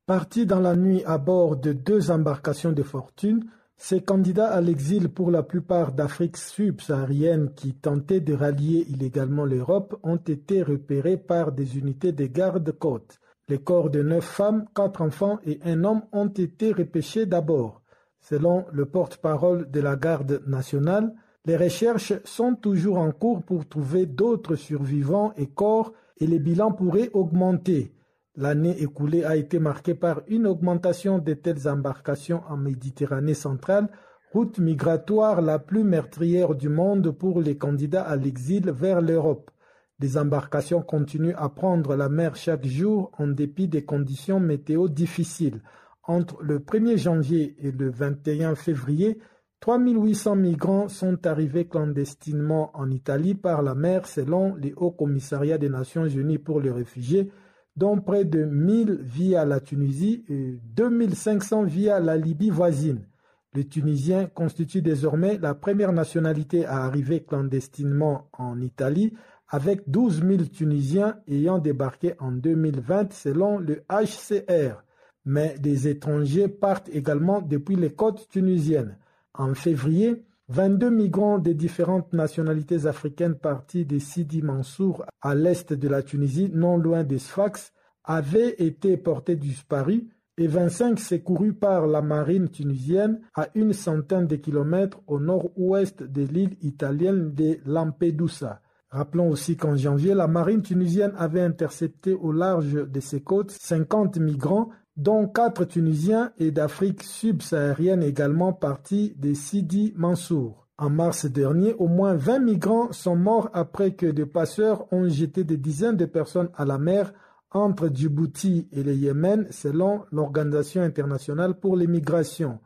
Partis dans la nuit à bord de deux embarcations de fortune, ces candidats à l'exil pour la plupart d'Afrique subsaharienne qui tentaient de rallier illégalement l'Europe ont été repérés par des unités de garde-côtes. Les corps de neuf femmes, quatre enfants et un homme ont été repêchés d'abord. Selon le porte-parole de la garde nationale, Les recherches sont toujours en cours pour trouver d'autres survivants et corps et les bilans pourraient augmenter. L'année écoulée a été marquée par une augmentation de telles embarcations en Méditerranée centrale, route migratoire la plus meurtrière du monde pour les candidats à l'exil vers l'Europe. Des embarcations continuent à prendre la mer chaque jour en dépit des conditions météo difficiles. Entre le 1er janvier et le 21 février, 3800 migrants sont arrivés clandestinement en Italie par la mer selon les Hauts Commissariats des Nations Unies pour les réfugiés, dont près de 1000 via la Tunisie et 2500 via la Libye voisine. Les Tunisiens constituent désormais la première nationalité à arriver clandestinement en Italie, avec 12 000 Tunisiens ayant débarqué en 2020 selon le HCR. Mais des étrangers partent également depuis les côtes tunisiennes. En février, 22 migrants de différentes nationalités africaines partis de Sidi Mansour à l'est de la Tunisie, non loin des Sfax, avaient été portés disparus et 25 secourus par la marine tunisienne à une centaine de kilomètres au nord-ouest de l'île italienne de Lampedusa. Rappelons aussi qu'en janvier, la marine tunisienne avait intercepté au large de ses côtes 50 migrants dont quatre Tunisiens et d'Afrique subsaharienne également partis de Sidi Mansour. En mars dernier, au moins 20 migrants sont morts après que des passeurs ont jeté des dizaines de personnes à la mer entre Djibouti et le Yémen selon l'Organisation internationale pour les migrations.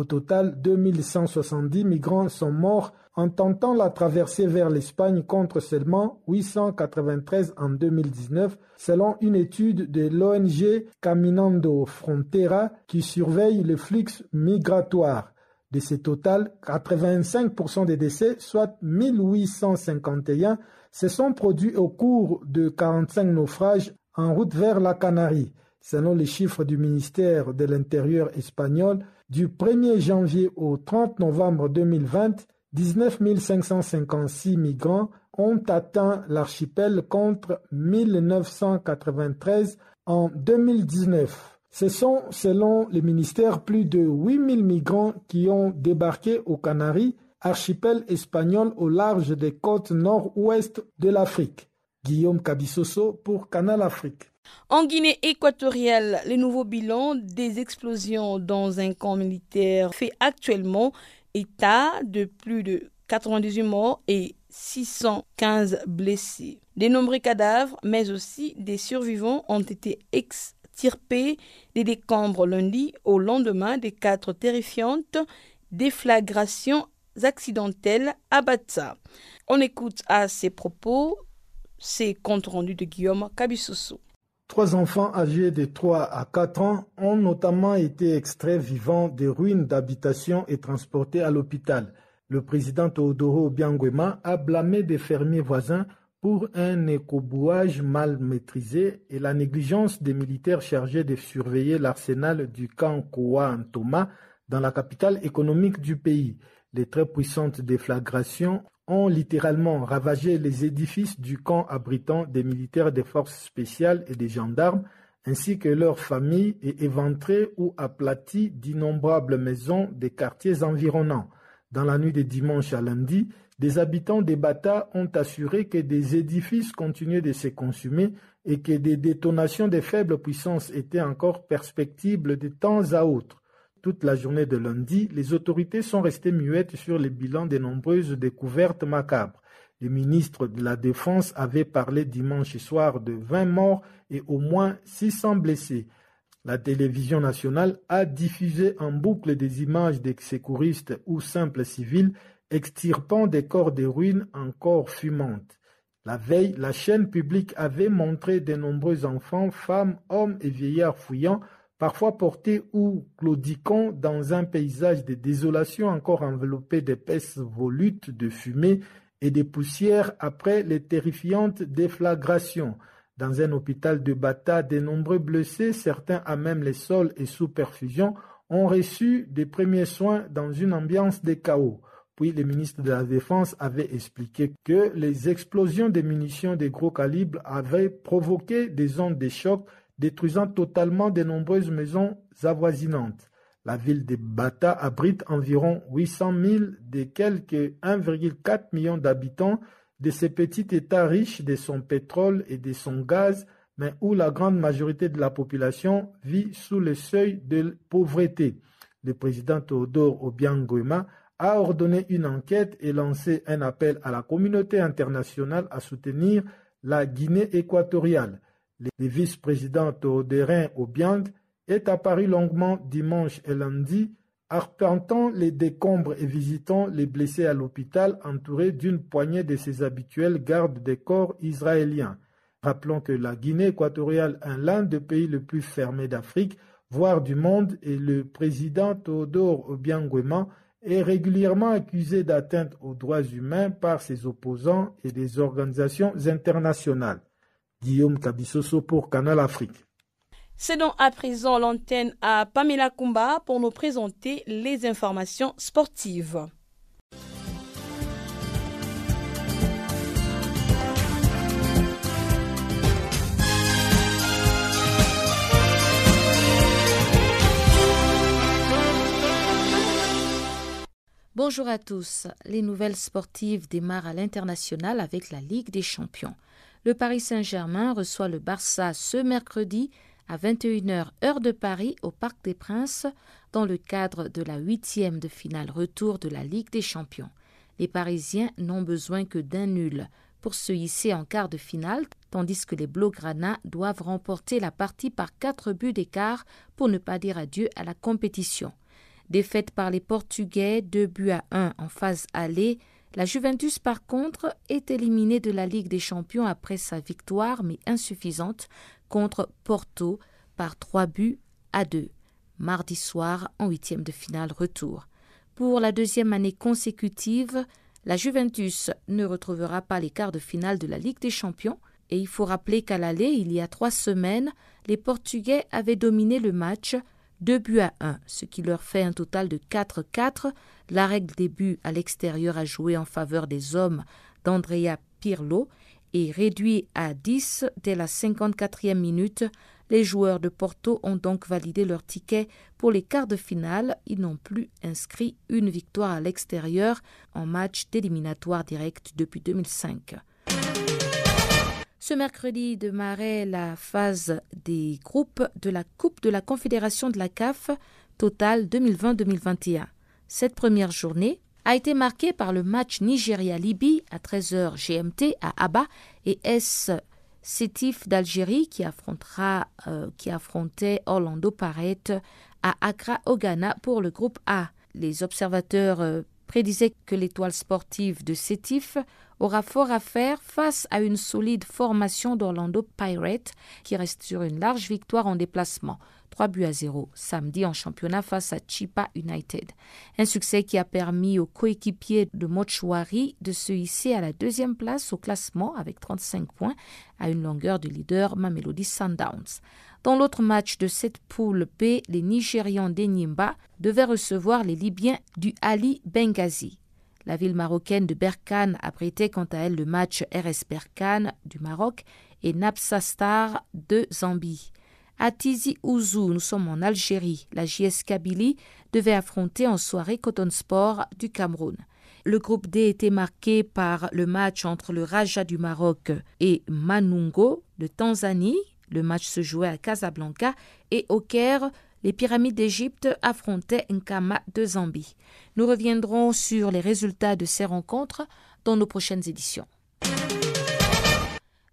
Au total, 2170 migrants sont morts en tentant la traversée vers l'Espagne contre seulement 893 en 2019, selon une étude de l'ONG Caminando Frontera qui surveille le flux migratoire. De ce total, 85% des décès, soit 1851, se sont produits au cours de 45 naufrages en route vers la Canarie. Selon les chiffres du ministère de l'Intérieur espagnol, du 1er janvier au 30 novembre 2020, 19 556 migrants ont atteint l'archipel contre 1993 en 2019. Ce sont, selon le ministère, plus de 8000 migrants qui ont débarqué aux Canaries, archipel espagnol au large des côtes nord-ouest de l'Afrique. Guillaume Cabissoso pour Canal Afrique. En Guinée équatoriale, les nouveaux bilans des explosions dans un camp militaire fait actuellement état de plus de 98 morts et 615 blessés. Des nombreux cadavres, mais aussi des survivants ont été extirpés des décombres lundi au lendemain des quatre terrifiantes déflagrations accidentelles à Batsa. On écoute à ces propos ces comptes rendus de Guillaume Kabissoso. Trois enfants âgés de 3 à 4 ans ont notamment été extraits vivants des ruines d'habitation et transportés à l'hôpital. Le président Teodoro Bianguema a blâmé des fermiers voisins pour un écobouage mal maîtrisé et la négligence des militaires chargés de surveiller l'arsenal du camp Koa Antoma dans la capitale économique du pays. Les très puissantes déflagrations ont littéralement ravagé les édifices du camp abritant des militaires des forces spéciales et des gendarmes, ainsi que leurs familles, et éventré ou aplati d'innombrables maisons des quartiers environnants. Dans la nuit de dimanche à lundi, des habitants des Bata ont assuré que des édifices continuaient de se consumer et que des détonations de faible puissance étaient encore perspectibles de temps à autre. Toute la journée de lundi, les autorités sont restées muettes sur les bilans des nombreuses découvertes macabres. Le ministre de la Défense avait parlé dimanche soir de 20 morts et au moins 600 blessés. La télévision nationale a diffusé en boucle des images des secouristes ou simples civils extirpant des corps de ruines encore fumantes. La veille, la chaîne publique avait montré de nombreux enfants, femmes, hommes et vieillards fouillant parfois portés ou claudiquant dans un paysage de désolation encore enveloppé d'épaisses volutes de fumée et de poussière après les terrifiantes déflagrations. Dans un hôpital de Bata, de nombreux blessés, certains à même les sols et sous perfusion, ont reçu des premiers soins dans une ambiance de chaos. Puis le ministre de la Défense avait expliqué que les explosions de munitions de gros calibre avaient provoqué des ondes de choc détruisant totalement de nombreuses maisons avoisinantes. La ville de Bata abrite environ 800 000 des quelques 1,4 million d'habitants de ce petit État riche de son pétrole et de son gaz, mais où la grande majorité de la population vit sous le seuil de pauvreté. Le président Théodore Obiang a ordonné une enquête et lancé un appel à la communauté internationale à soutenir la Guinée équatoriale. Le vice-président Théodérin Obiang est apparu longuement dimanche et lundi, arpentant les décombres et visitant les blessés à l'hôpital entouré d'une poignée de ses habituels gardes des corps israéliens. Rappelons que la Guinée équatoriale est l'un des pays les plus fermés d'Afrique, voire du monde, et le président Théodore Obiangwema est régulièrement accusé d'atteinte aux droits humains par ses opposants et des organisations internationales. Guillaume Kabissoso pour Canal Afrique. C'est donc à présent l'antenne à Pamela Kumba pour nous présenter les informations sportives. Bonjour à tous. Les nouvelles sportives démarrent à l'international avec la Ligue des Champions. Le Paris Saint-Germain reçoit le Barça ce mercredi à 21h heure de Paris au Parc des Princes dans le cadre de la huitième de finale retour de la Ligue des Champions. Les Parisiens n'ont besoin que d'un nul pour se hisser en quart de finale, tandis que les Blaugrana doivent remporter la partie par quatre buts d'écart pour ne pas dire adieu à la compétition. Défaite par les Portugais, 2 buts à 1 en phase allée, la Juventus par contre est éliminée de la Ligue des Champions après sa victoire mais insuffisante contre Porto par 3 buts à 2, mardi soir en huitième de finale retour. Pour la deuxième année consécutive, la Juventus ne retrouvera pas les quarts de finale de la Ligue des Champions et il faut rappeler qu'à l'aller, il y a trois semaines, les Portugais avaient dominé le match 2 buts à 1, ce qui leur fait un total de 4-4. La règle des buts à l'extérieur a joué en faveur des hommes d'Andrea Pirlo et réduit à 10 dès la 54e minute. Les joueurs de Porto ont donc validé leur ticket pour les quarts de finale. Ils n'ont plus inscrit une victoire à l'extérieur en match d'éliminatoire direct depuis 2005. Ce mercredi démarrait la phase des groupes de la Coupe de la Confédération de la CAF Total 2020-2021. Cette première journée a été marquée par le match Nigeria-Libye à 13h GMT à Abba et S. Sétif d'Algérie qui euh, affrontait Orlando Pirates à Accra au Ghana pour le groupe A. Les observateurs euh, prédisaient que l'étoile sportive de Sétif aura fort à faire face à une solide formation d'Orlando Pirates qui reste sur une large victoire en déplacement. 3 buts à 0 samedi en championnat face à Chipa United. Un succès qui a permis aux coéquipiers de Mochwari de se hisser à la deuxième place au classement avec 35 points à une longueur de leader Mamelody Sundowns. Dans l'autre match de cette poule B, les Nigérians d'Enyimba devaient recevoir les Libyens du Ali Benghazi. La ville marocaine de Berkane abritait quant à elle le match RS Berkane du Maroc et Napsa Star de Zambie. À Tizi Ouzou, nous sommes en Algérie. La JS Kabylie devait affronter en soirée Coton Sport du Cameroun. Le groupe D était marqué par le match entre le Raja du Maroc et Manungo de Tanzanie. Le match se jouait à Casablanca et au Caire, les pyramides d'Égypte affrontaient Nkama de Zambie. Nous reviendrons sur les résultats de ces rencontres dans nos prochaines éditions.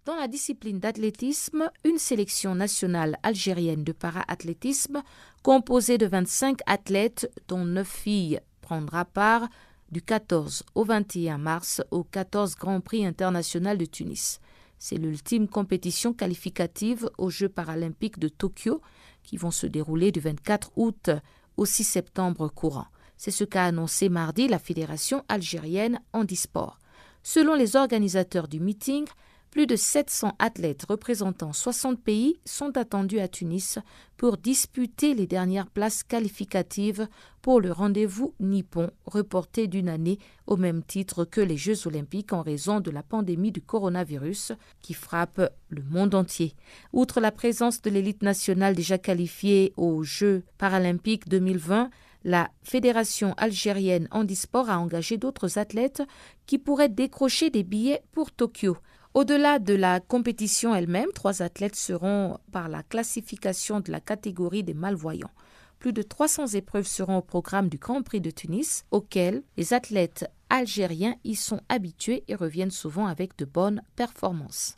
Dans la discipline d'athlétisme, une sélection nationale algérienne de para-athlétisme composée de 25 athlètes, dont 9 filles, prendra part du 14 au 21 mars au 14 Grand Prix international de Tunis. C'est l'ultime compétition qualificative aux Jeux paralympiques de Tokyo qui vont se dérouler du 24 août au 6 septembre courant. C'est ce qu'a annoncé mardi la Fédération algérienne handisport. Selon les organisateurs du meeting, Plus de 700 athlètes représentant 60 pays sont attendus à Tunis pour disputer les dernières places qualificatives pour le rendez-vous nippon reporté d'une année au même titre que les Jeux olympiques en raison de la pandémie du coronavirus qui frappe le monde entier. Outre la présence de l'élite nationale déjà qualifiée aux Jeux paralympiques 2020, la Fédération algérienne handisport a engagé d'autres athlètes qui pourraient décrocher des billets pour Tokyo. Au-delà de la compétition elle-même, trois athlètes seront par la classification de la catégorie des malvoyants. Plus de 300 épreuves seront au programme du Grand Prix de Tunis, auquel les athlètes algériens y sont habitués et reviennent souvent avec de bonnes performances.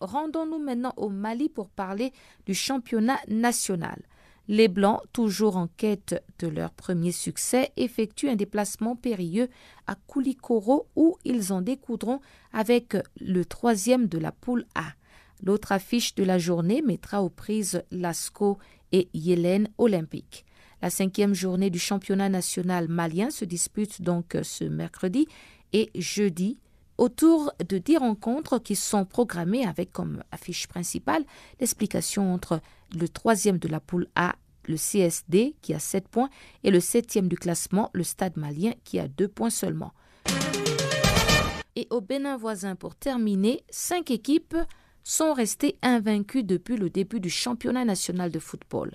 Rendons-nous maintenant au Mali pour parler du championnat national. Les Blancs, toujours en quête de leur premier succès, effectuent un déplacement périlleux à Koulikoro où ils en découdront avec le troisième de la poule A. L'autre affiche de la journée mettra aux prises Lascaux et Yélène Olympique. La cinquième journée du championnat national malien se dispute donc ce mercredi et jeudi autour de dix rencontres qui sont programmées avec comme affiche principale l'explication entre le troisième de la poule A, le CSD, qui a sept points, et le septième du classement, le Stade malien, qui a deux points seulement. Et au Bénin voisin, pour terminer, cinq équipes sont restées invaincues depuis le début du championnat national de football,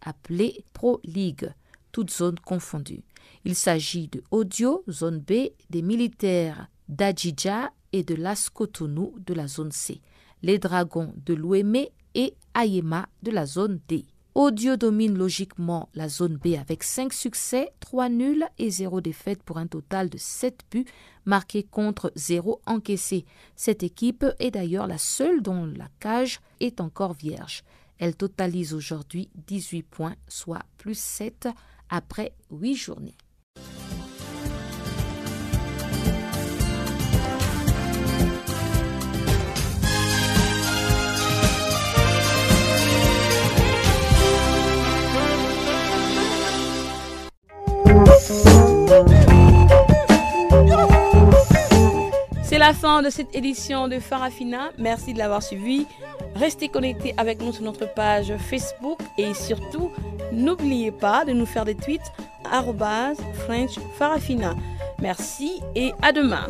appelé Pro League, toutes zones confondues. Il s'agit de Audio, zone B, des militaires d'Adjidja et de Las Cotonou de la zone C, les Dragons de l'Ouémé et Ayema de la zone D. Audio domine logiquement la zone B avec 5 succès, 3 nuls et 0 défaites pour un total de 7 buts marqués contre 0 encaissés. Cette équipe est d'ailleurs la seule dont la cage est encore vierge. Elle totalise aujourd'hui 18 points, soit plus 7 après 8 journées. la fin de cette édition de Farafina. Merci de l'avoir suivi. Restez connectés avec nous sur notre page Facebook et surtout, n'oubliez pas de nous faire des tweets French Farafina. Merci et à demain.